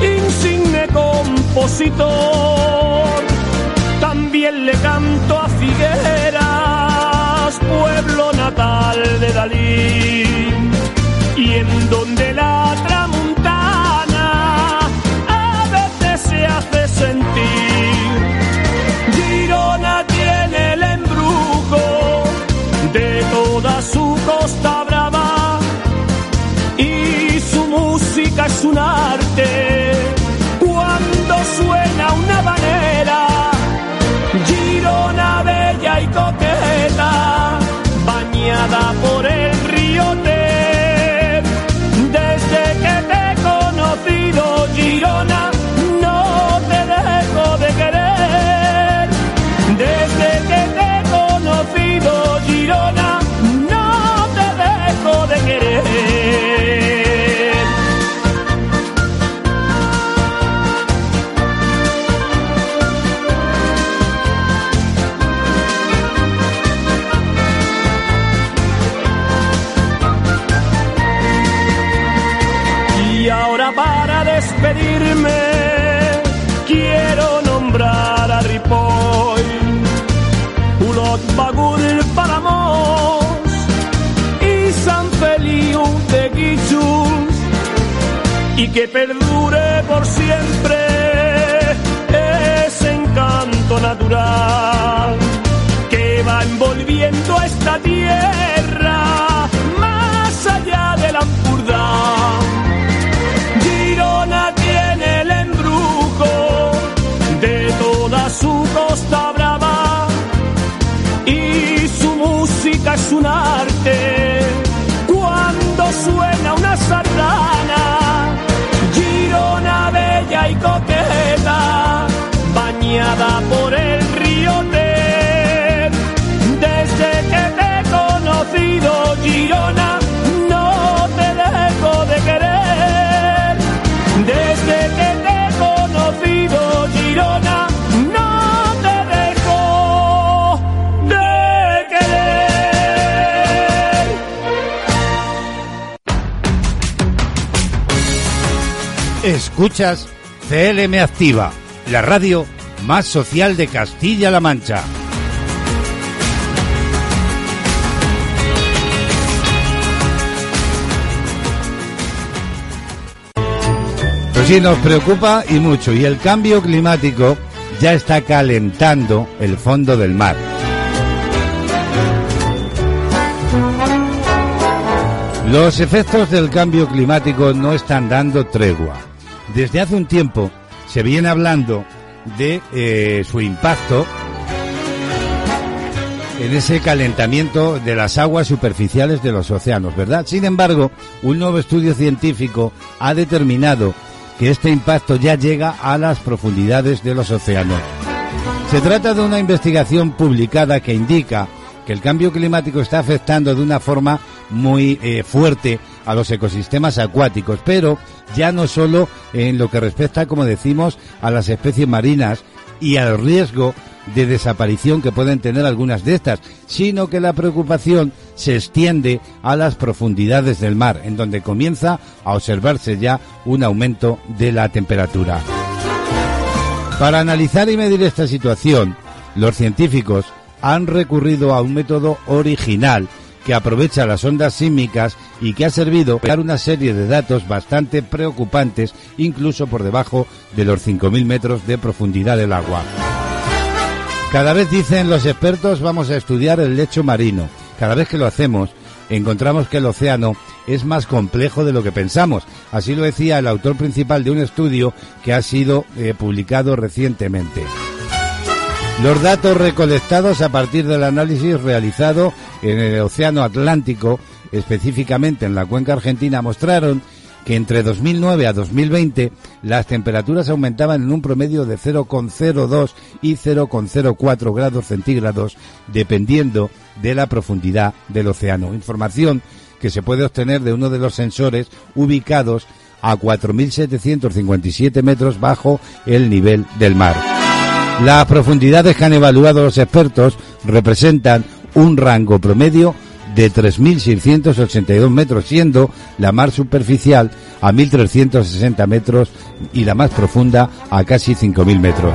insigne compositor. También le canto a Figueras, pueblo natal de Dalí, y en donde la tramuntana es un arte. Cuando suena una banera, Girona bella y coqueta, bañada por el río Ter. Desde que te he conocido, Girona, no te dejo de querer. Desde que te he conocido, Girona, y que perdure por siempre ese natural que va envolviendo esta tierra más allá del Ampurdá. Girona tiene el embrujo de toda su costa brava y su música es un arte bañada por el río Ter. Desde que te he conocido, Girona, no te dejo de querer. Desde que te he conocido, Girona, no te dejo de querer. Escuchas CLM Activa, la radio más social de Castilla-La Mancha. Pues sí, nos preocupa y mucho. Y el cambio climático ya está calentando el fondo del mar. Los efectos del cambio climático no están dando tregua. Desde hace un tiempo se viene hablando de eh, su impacto en ese calentamiento de las aguas superficiales de los océanos, ¿verdad? Sin embargo, un nuevo estudio científico ha determinado que este impacto ya llega a las profundidades de los océanos. Se trata de una investigación publicada que indica que el cambio climático está afectando de una forma muy eh, fuerte a los ecosistemas acuáticos, pero ya no solo en lo que respecta, como decimos, a las especies marinas y al riesgo de desaparición que pueden tener algunas de estas, sino que la preocupación se extiende a las profundidades del mar, en donde comienza a observarse ya un aumento de la temperatura. Para analizar y medir esta situación, los científicos han recurrido a un método original que aprovecha las ondas sísmicas y que ha servido para una serie de datos bastante preocupantes, incluso por debajo de los 5.000 metros de profundidad del agua. Cada vez dicen los expertos vamos a estudiar el lecho marino. Cada vez que lo hacemos, encontramos que el océano es más complejo de lo que pensamos. Así lo decía el autor principal de un estudio que ha sido eh, publicado recientemente. Los datos recolectados a partir del análisis realizado en el Océano Atlántico, específicamente en la cuenca argentina, mostraron que entre 2009 a 2020 las temperaturas aumentaban en un promedio de 0,02 y 0,04 grados centígrados dependiendo de la profundidad del océano. Información que se puede obtener de uno de los sensores ubicados a 4.757 metros bajo el nivel del mar. Las profundidades que han evaluado los expertos representan un rango promedio de 3.682 metros, siendo la mar superficial a 1.360 metros y la más profunda a casi 5.000 metros.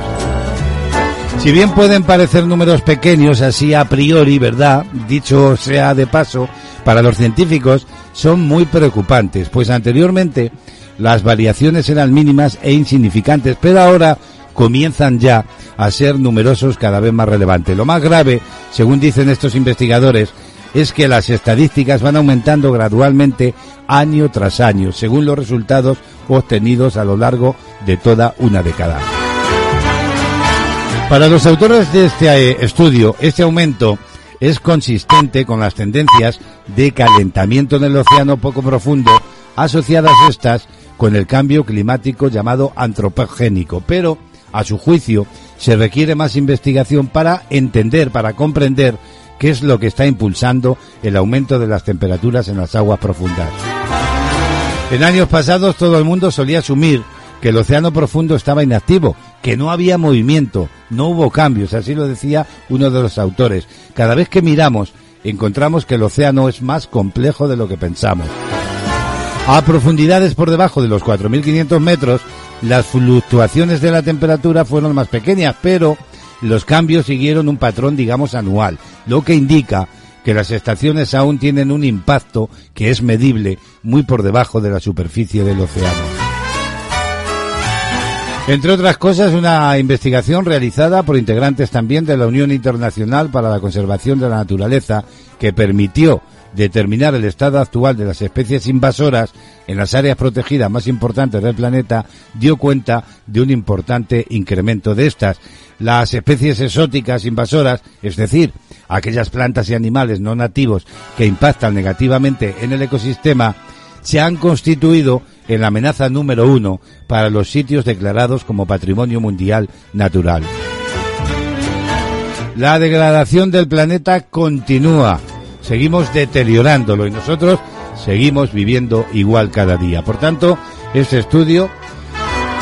Si bien pueden parecer números pequeños así a priori, ¿verdad? Dicho sea de paso, para los científicos son muy preocupantes, pues anteriormente las variaciones eran mínimas e insignificantes, pero ahora comienzan ya a ser numerosos cada vez más relevantes. Lo más grave, según dicen estos investigadores, es que las estadísticas van aumentando gradualmente año tras año, según los resultados obtenidos a lo largo de toda una década. Para los autores de este eh, estudio, este aumento es consistente con las tendencias de calentamiento en el océano poco profundo, asociadas estas con el cambio climático llamado antropogénico, pero a su juicio se requiere más investigación para entender, para comprender qué es lo que está impulsando el aumento de las temperaturas en las aguas profundas. En años pasados todo el mundo solía asumir que el océano profundo estaba inactivo, que no había movimiento, no hubo cambios, así lo decía uno de los autores. Cada vez que miramos, encontramos que el océano es más complejo de lo que pensamos. A profundidades por debajo de los 4.500 metros, las fluctuaciones de la temperatura fueron más pequeñas, pero los cambios siguieron un patrón, digamos, anual, lo que indica que las estaciones aún tienen un impacto que es medible muy por debajo de la superficie del océano. Entre otras cosas, una investigación realizada por integrantes también de la Unión Internacional para la Conservación de la Naturaleza que permitió determinar el estado actual de las especies invasoras en las áreas protegidas más importantes del planeta dio cuenta de un importante incremento de estas. Las especies exóticas invasoras, es decir, aquellas plantas y animales no nativos que impactan negativamente en el ecosistema, se han constituido en la amenaza número uno para los sitios declarados como Patrimonio Mundial Natural. La degradación del planeta continúa. Seguimos deteriorándolo y nosotros seguimos viviendo igual cada día. Por tanto, este estudio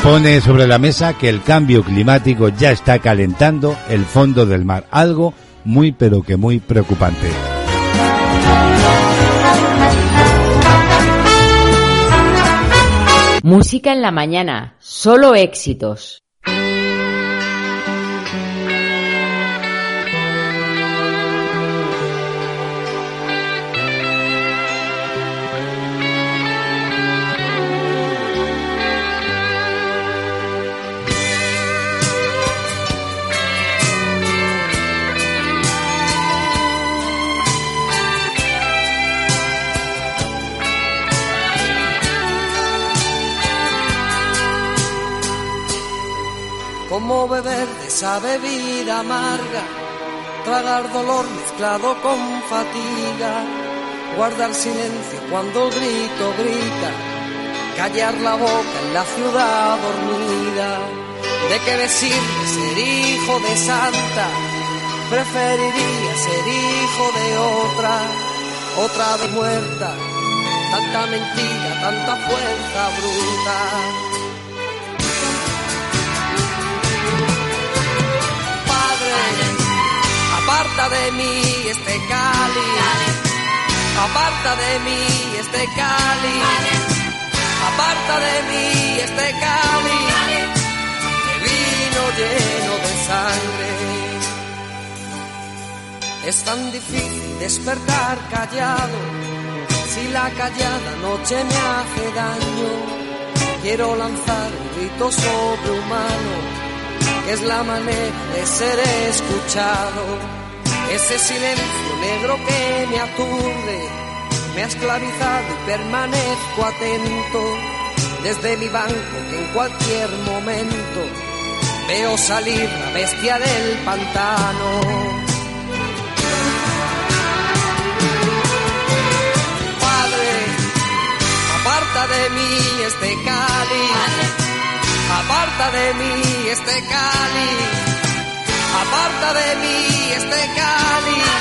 pone sobre la mesa que el cambio climático ya está calentando el fondo del mar. Algo muy pero que muy preocupante. Música en la mañana, solo éxitos. Esa bebida amarga, tragar dolor mezclado con fatiga, guardar silencio cuando el grito grita, callar la boca en la ciudad dormida. ¿De qué sirve ser hijo de santa? Preferiría ser hijo de otra, otra de muerta. Tanta mentira, tanta fuerza bruta. Aparta de mí este cáliz, aparta de mí este cáliz, aparta de mí este cáliz, de vino lleno de sangre. Es tan difícil despertar callado, si la callada noche me hace daño, quiero lanzar un grito sobrehumano es la manera de ser escuchado. Ese silencio negro que me aturde, me ha esclavizado y permanezco atento. Desde mi banco que en cualquier momento veo salir la bestia del pantano. Padre, aparta de mí este cáliz, aparta de mí este cáliz aparta de mí este cáliz,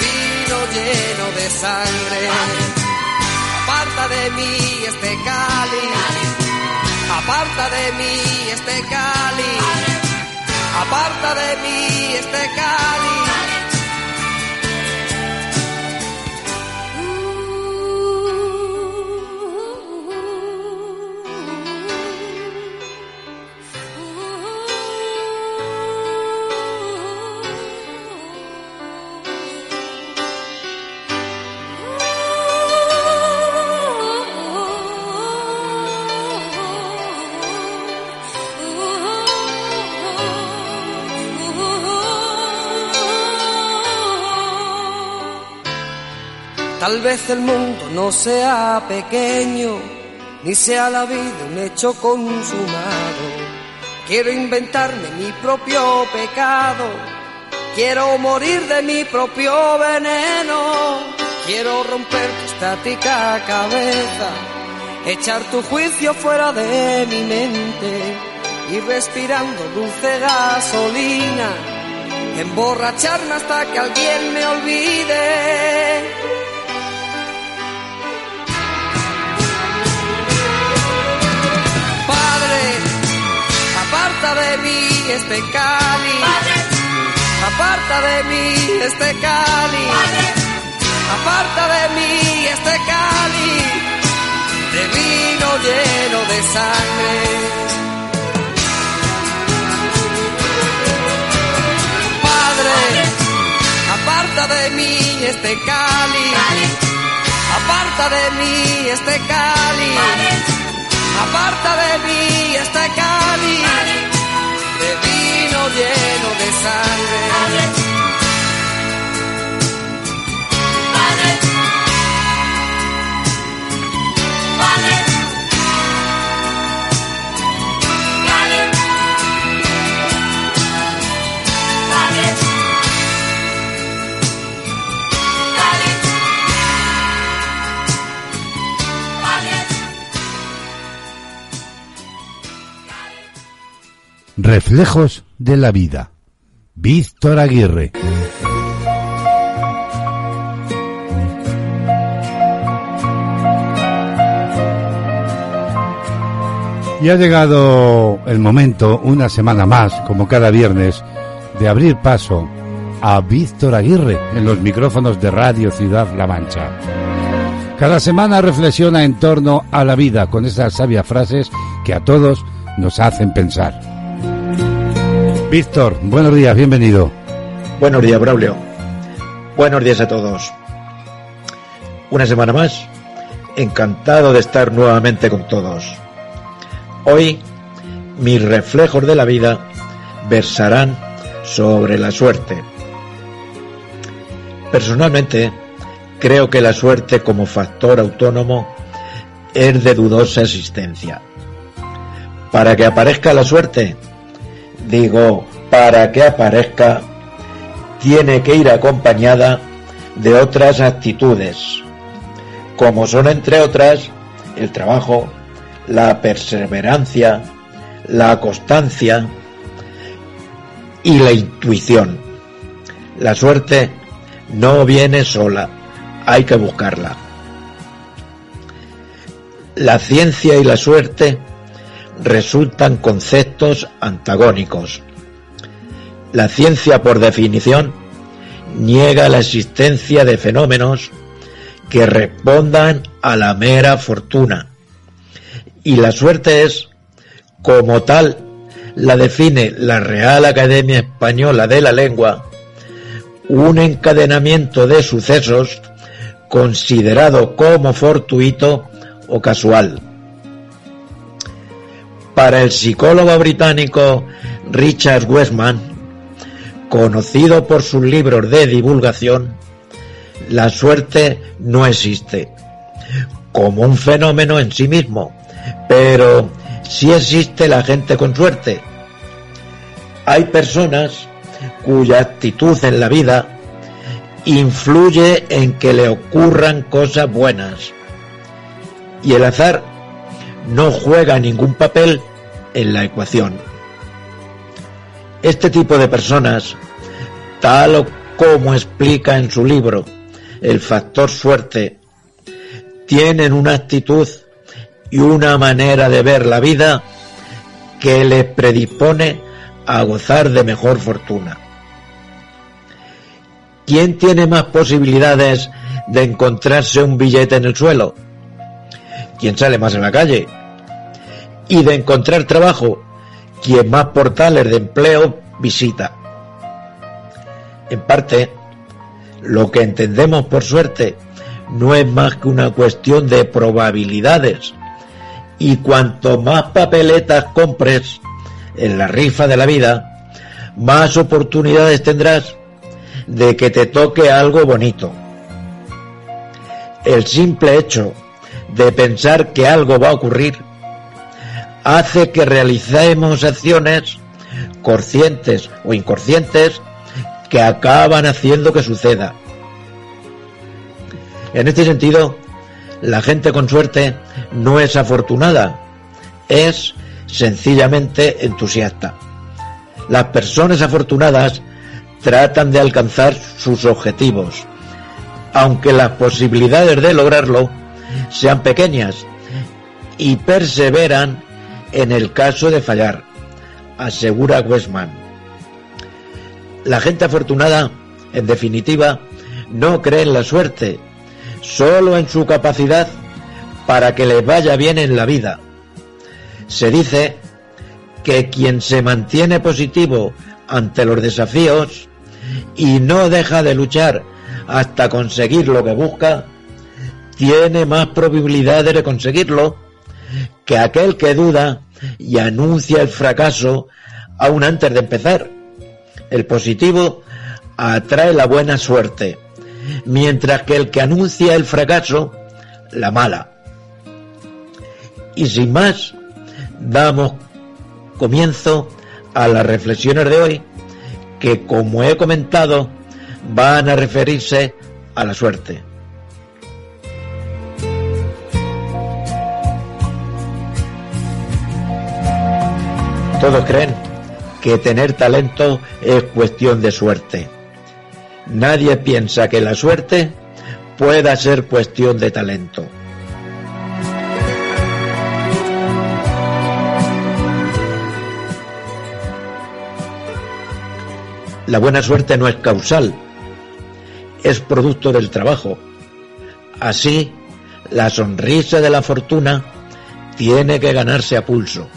vino lleno de sangre. Aparta de mí este cáliz, aparta de mí este cáliz, aparta de mí este cáliz. Tal vez el mundo no sea pequeño, ni sea la vida un hecho consumado. Quiero inventarme mi propio pecado, quiero morir de mi propio veneno, quiero romper tu estática cabeza, echar tu juicio fuera de mi mente y respirando dulce gasolina, emborracharme hasta que alguien me olvide. Aparta de mí este cáliz. Aparta de mí este cáliz. Aparta de mí este cáliz. De vino lleno de sangre. Padre, aparta de mí este cáliz. Aparta de mí este cáliz. Aparta de mí este cáliz lleno de sangre. Reflejos de la vida. Víctor Aguirre. Y ha llegado el momento, una semana más, como cada viernes, de abrir paso a Víctor Aguirre en los micrófonos de Radio Ciudad La Mancha. Cada semana reflexiona en torno a la vida con esas sabias frases que a todos nos hacen pensar. Víctor, buenos días, bienvenido. Buenos días, Braulio. Buenos días a todos. Una semana más, encantado de estar nuevamente con todos. Hoy, mis reflejos de la vida versarán sobre la suerte. Personalmente, creo que la suerte como factor autónomo es de dudosa existencia. Para que aparezca la suerte, digo, para que aparezca, tiene que ir acompañada de otras actitudes, como son entre otras el trabajo, la perseverancia, la constancia y la intuición. La suerte no viene sola, hay que buscarla. La ciencia y la suerte resultan conceptos antagónicos. La ciencia, por definición, niega la existencia de fenómenos que respondan a la mera fortuna. Y la suerte es, como tal, la define la Real Academia Española de la Lengua, un encadenamiento de sucesos considerado como fortuito o casual. Para el psicólogo británico Richard Westman, conocido por sus libros de divulgación, la suerte no existe como un fenómeno en sí mismo, pero sí existe la gente con suerte. Hay personas cuya actitud en la vida influye en que le ocurran cosas buenas. Y el azar no juega ningún papel en la ecuación. Este tipo de personas, tal como explica en su libro El factor suerte, tienen una actitud y una manera de ver la vida que les predispone a gozar de mejor fortuna. ¿Quién tiene más posibilidades de encontrarse un billete en el suelo? ¿Quién sale más en la calle? Y de encontrar trabajo, ¿quién más portales de empleo visita? En parte, lo que entendemos por suerte no es más que una cuestión de probabilidades. Y cuanto más papeletas compres en la rifa de la vida, más oportunidades tendrás de que te toque algo bonito. El simple hecho de pensar que algo va a ocurrir hace que realicemos acciones conscientes o inconscientes que acaban haciendo que suceda. En este sentido, la gente con suerte no es afortunada, es sencillamente entusiasta. Las personas afortunadas tratan de alcanzar sus objetivos, aunque las posibilidades de lograrlo sean pequeñas, y perseveran en el caso de fallar, asegura Westman. La gente afortunada, en definitiva, no cree en la suerte, solo en su capacidad para que les vaya bien en la vida. Se dice que quien se mantiene positivo ante los desafíos y no deja de luchar hasta conseguir lo que busca, tiene más probabilidades de conseguirlo que aquel que duda y anuncia el fracaso aún antes de empezar. El positivo atrae la buena suerte, mientras que el que anuncia el fracaso, la mala. Y sin más, damos comienzo a las reflexiones de hoy que, como he comentado, van a referirse a la suerte. Todos creen que tener talento es cuestión de suerte. Nadie piensa que la suerte pueda ser cuestión de talento. La buena suerte no es causal, es producto del trabajo. Así, la sonrisa de la fortuna tiene que ganarse a pulso.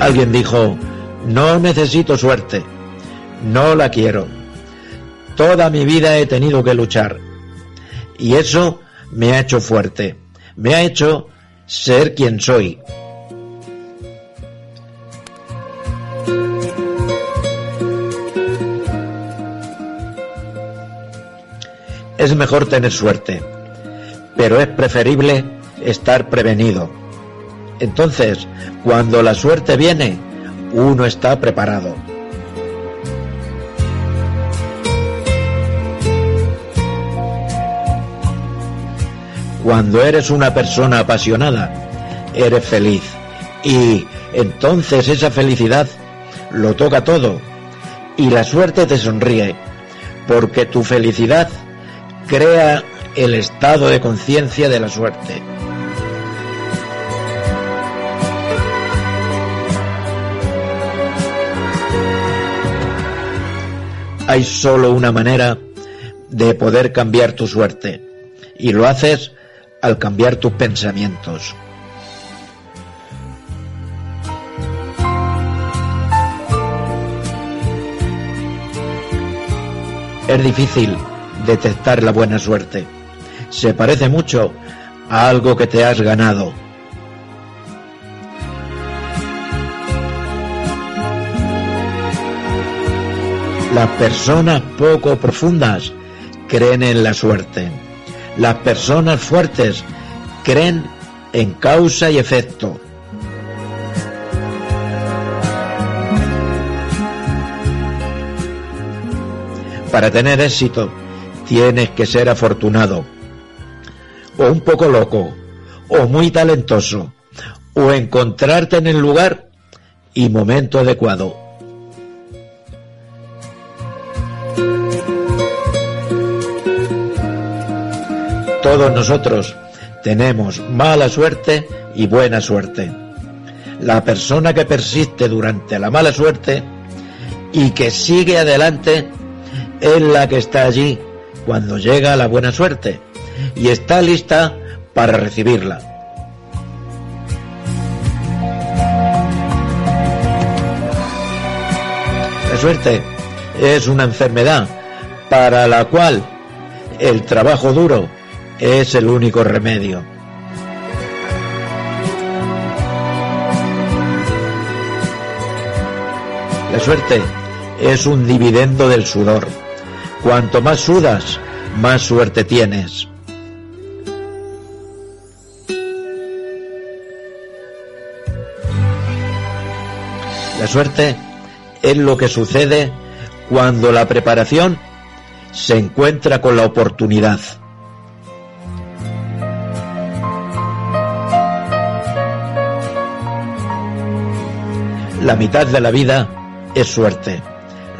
Alguien dijo, no necesito suerte, no la quiero. Toda mi vida he tenido que luchar. Y eso me ha hecho fuerte, me ha hecho ser quien soy. Es mejor tener suerte, pero es preferible estar prevenido. Entonces, cuando la suerte viene, uno está preparado. Cuando eres una persona apasionada, eres feliz. Y entonces esa felicidad lo toca todo. Y la suerte te sonríe, porque tu felicidad crea el estado de conciencia de la suerte. Hay solo una manera de poder cambiar tu suerte y lo haces al cambiar tus pensamientos. Es difícil detectar la buena suerte. Se parece mucho a algo que te has ganado. Las personas poco profundas creen en la suerte. Las personas fuertes creen en causa y efecto. Para tener éxito tienes que ser afortunado, o un poco loco, o muy talentoso, o encontrarte en el lugar y momento adecuado. Todos nosotros tenemos mala suerte y buena suerte. La persona que persiste durante la mala suerte y que sigue adelante es la que está allí cuando llega la buena suerte y está lista para recibirla. La suerte es una enfermedad para la cual el trabajo duro es el único remedio. La suerte es un dividendo del sudor. Cuanto más sudas, más suerte tienes. La suerte es lo que sucede cuando la preparación se encuentra con la oportunidad. La mitad de la vida es suerte,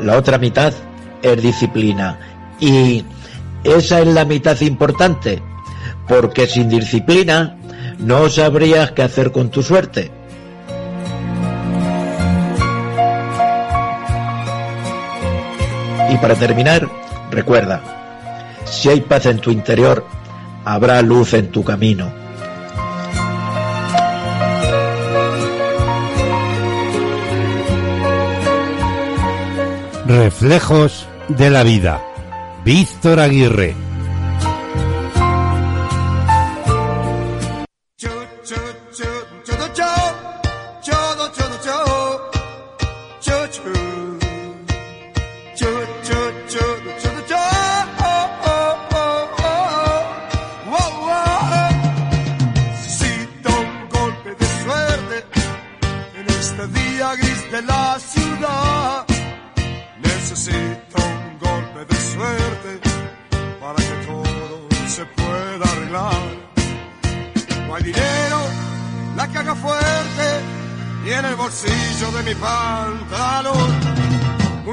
la otra mitad es disciplina y esa es la mitad importante, porque sin disciplina no sabrías qué hacer con tu suerte. Y para terminar, recuerda, si hay paz en tu interior, habrá luz en tu camino. Reflejos de la vida. Víctor Aguirre.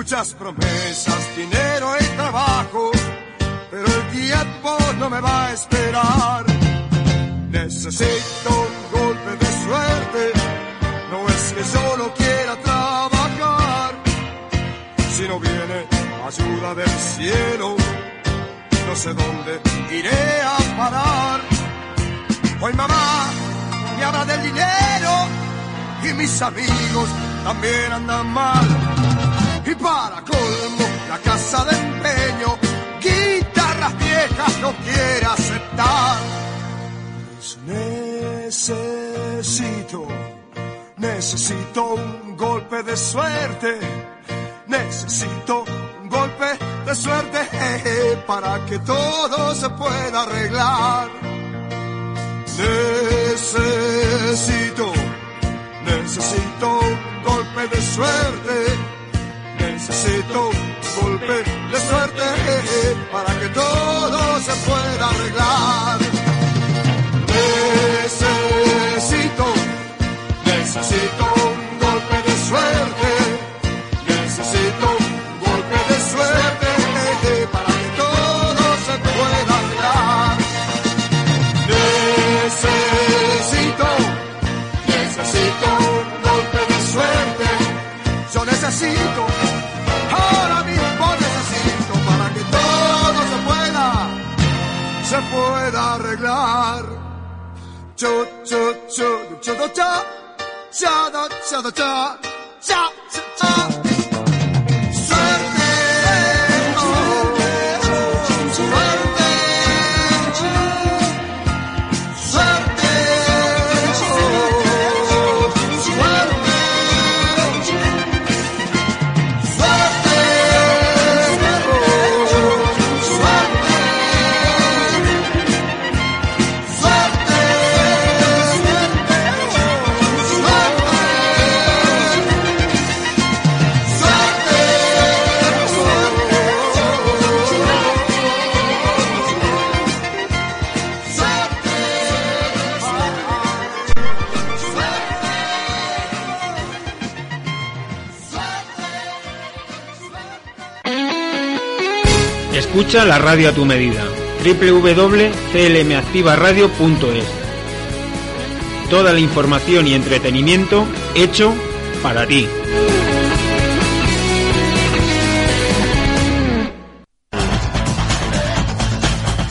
Muchas promesas, dinero y trabajo, pero el tiempo no me va a esperar. Necesito un golpe de suerte, no es que solo quiera trabajar, si no viene ayuda del cielo, no sé dónde iré a parar. Hoy mamá me habla del dinero y mis amigos también andan mal. Para colmo, la casa de empeño, guitarras viejas no quiere aceptar. Necesito, necesito un golpe de suerte, necesito un golpe de suerte para que todo se pueda arreglar. Necesito, necesito un golpe de suerte, necesito un golpe de suerte para que todo se pueda arreglar. Necesito, necesito un golpe de suerte, necesito un golpe de suerte para que todo se pueda arreglar. Necesito, necesito un golpe de suerte. Yo necesito, se pueda arreglar. Cho, cho, cho, cho, cha, cha, cha, cha, cha, cha, cha. Escucha la radio a tu medida. www.clmactivaradio.es Toda la información y entretenimiento hecho para ti.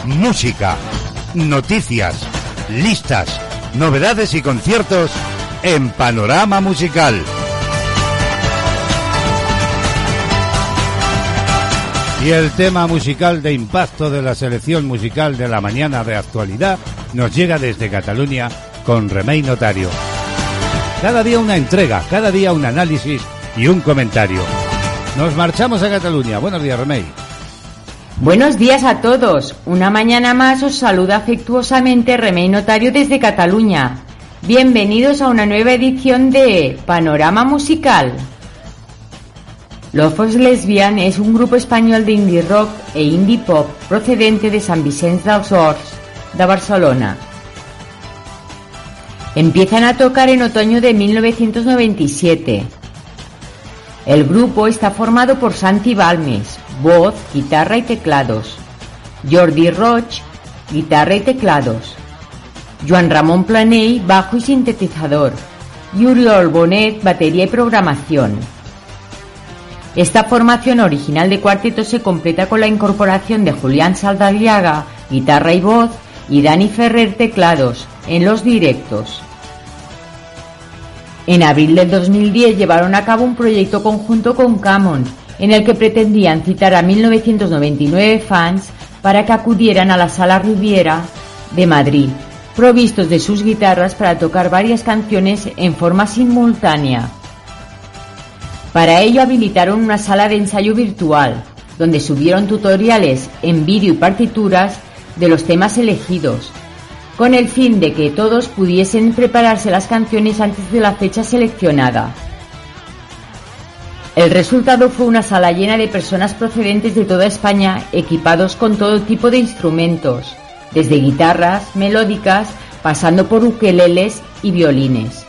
Música, noticias, listas, novedades y conciertos en Panorama Musical. Y el tema musical de impacto de la selección musical de la mañana de actualidad nos llega desde Cataluña con Remey Notario. Cada día una entrega, cada día un análisis y un comentario. Nos marchamos a Cataluña. Buenos días, Remey. Buenos días a todos. Una mañana más os saluda afectuosamente Remey Notario desde Cataluña. Bienvenidos a una nueva edición de Panorama Musical. Lofos Lesbian es un grupo español de indie rock e indie pop procedente de San Vicente dels Horts, de Barcelona. Empiezan a tocar en otoño de 1997. El grupo está formado por Santi Balmes, voz, guitarra y teclados. Jordi Roig, guitarra y teclados. Joan Ramón Planell, bajo y sintetizador. Y Oriol Bonet, batería y programación. Esta formación original de cuarteto se completa con la incorporación de Julián Saldaliaga, guitarra y voz, y Dani Ferrer, teclados, en los directos. En abril del 2010 llevaron a cabo un proyecto conjunto con Camon, en el que pretendían citar a 1999 fans para que acudieran a la Sala Riviera de Madrid, provistos de sus guitarras para tocar varias canciones en forma simultánea. Para ello habilitaron una sala de ensayo virtual, donde subieron tutoriales en vídeo y partituras de los temas elegidos, con el fin de que todos pudiesen prepararse las canciones antes de la fecha seleccionada. El resultado fue una sala llena de personas procedentes de toda España equipados con todo tipo de instrumentos, desde guitarras melódicas pasando por ukeleles y violines.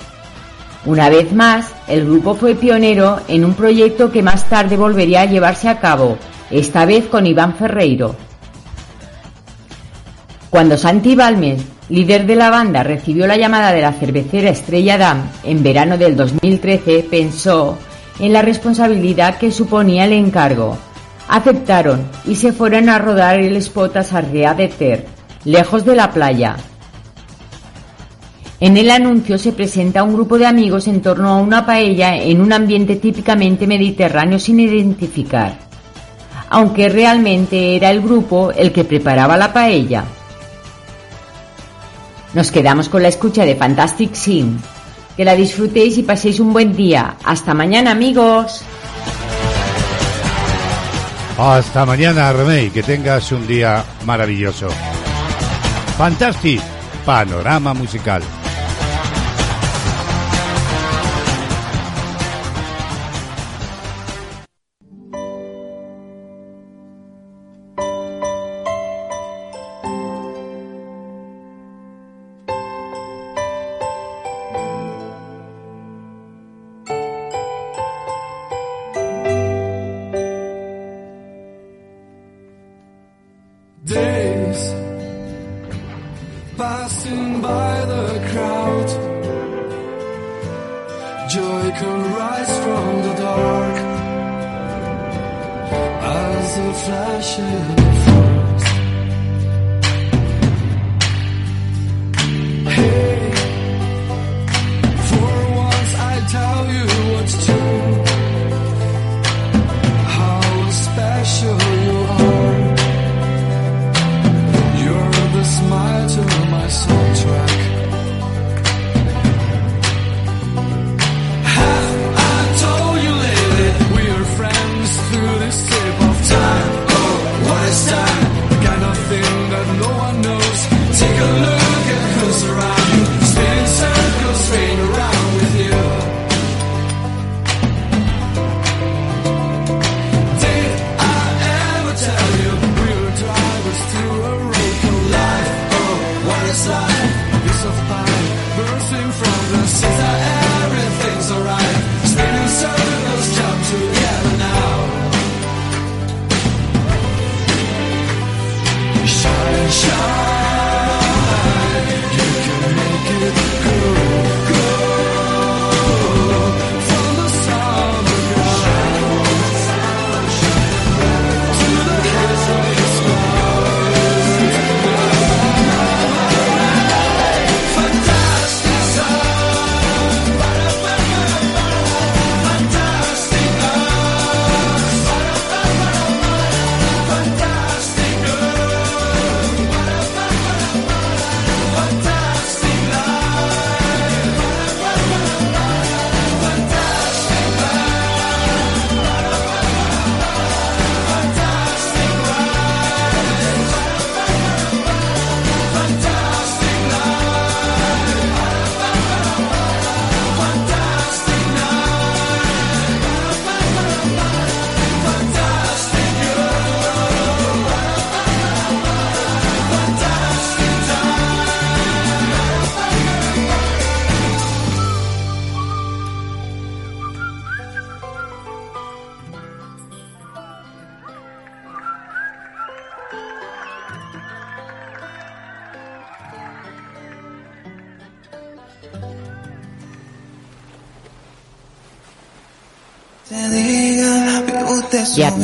Una vez más, el grupo fue pionero en un proyecto que más tarde volvería a llevarse a cabo, esta vez con Iván Ferreiro. Cuando Santi Balmes, líder de la banda, recibió la llamada de la cervecera Estrella Damm en verano del 2013, pensó en la responsabilidad que suponía el encargo. Aceptaron y se fueron a rodar el spot a de Ter, lejos de la playa. En el anuncio se presenta un grupo de amigos en torno a una paella en un ambiente típicamente mediterráneo sin identificar, aunque realmente era el grupo el que preparaba la paella. Nos quedamos con la escucha de Fantastic Sim. Que la disfrutéis y paséis un buen día. Hasta mañana amigos. Hasta mañana, Remey. Que tengas un día maravilloso. Fantastic. Panorama musical.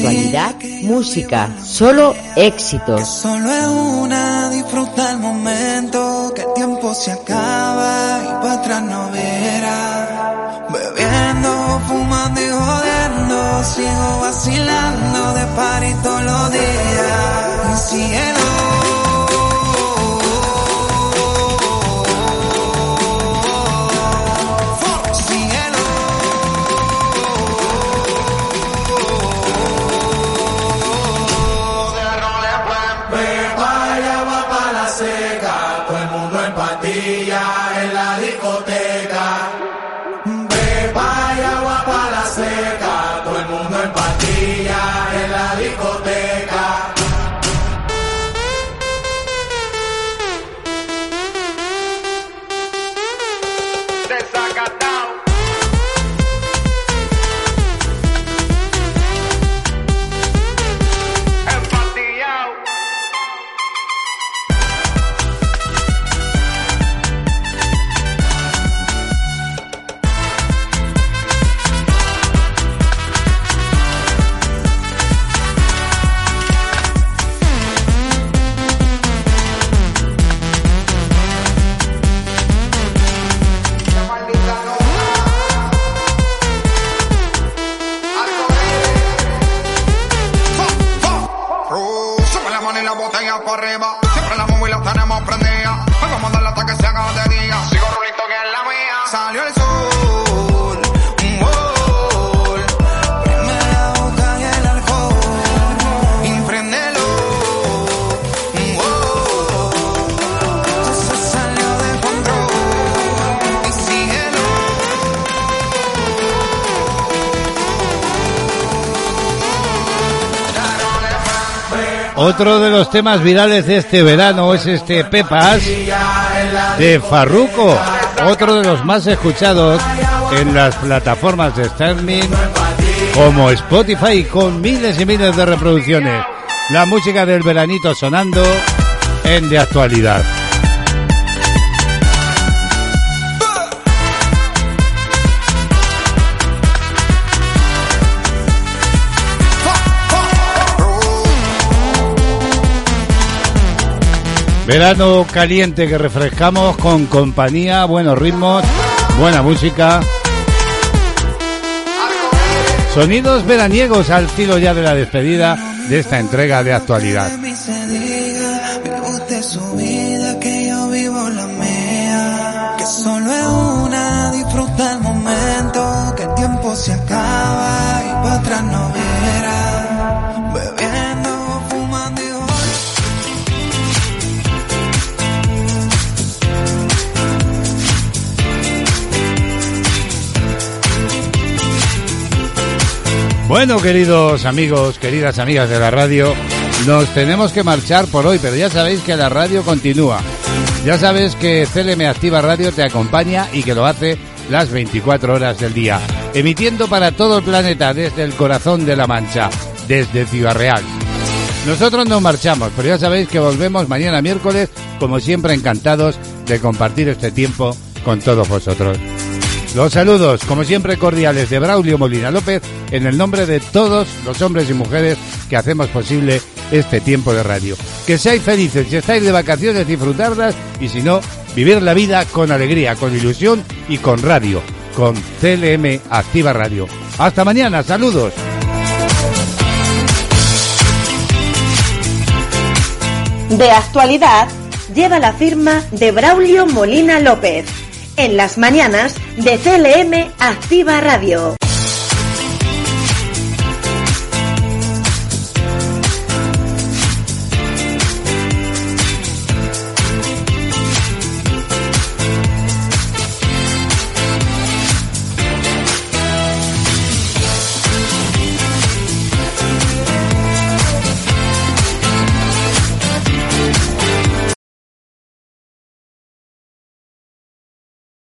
Actualidad, música, solo éxitos. Otro de los temas virales de este verano es este Pepas de Farruko, otro de los más escuchados en las plataformas de streaming como Spotify con miles y miles de reproducciones. La música del veranito sonando en de actualidad. Verano caliente que refrescamos con compañía, buenos ritmos, buena música. Sonidos veraniegos al filo ya de la despedida de esta entrega de actualidad. Bueno, queridos amigos, queridas amigas de la radio, nos tenemos que marchar por hoy, pero ya sabéis que la radio continúa. Ya sabes que CLM Activa Radio te acompaña y que lo hace las 24 horas del día, emitiendo para todo el planeta desde el corazón de la Mancha, desde Ciudad Real. Nosotros nos marchamos, pero ya sabéis que volvemos mañana miércoles, como siempre encantados de compartir este tiempo con todos vosotros. Los saludos, como siempre, cordiales de Braulio Molina López, en el nombre de todos los hombres y mujeres que hacemos posible este tiempo de radio. Que seáis felices, si estáis de vacaciones, disfrutarlas, y si no, vivir la vida con alegría, con ilusión y con radio, con CLM Activa Radio. Hasta mañana, saludos. De actualidad lleva la firma de Braulio Molina López. En las mañanas de CLM Activa Radio.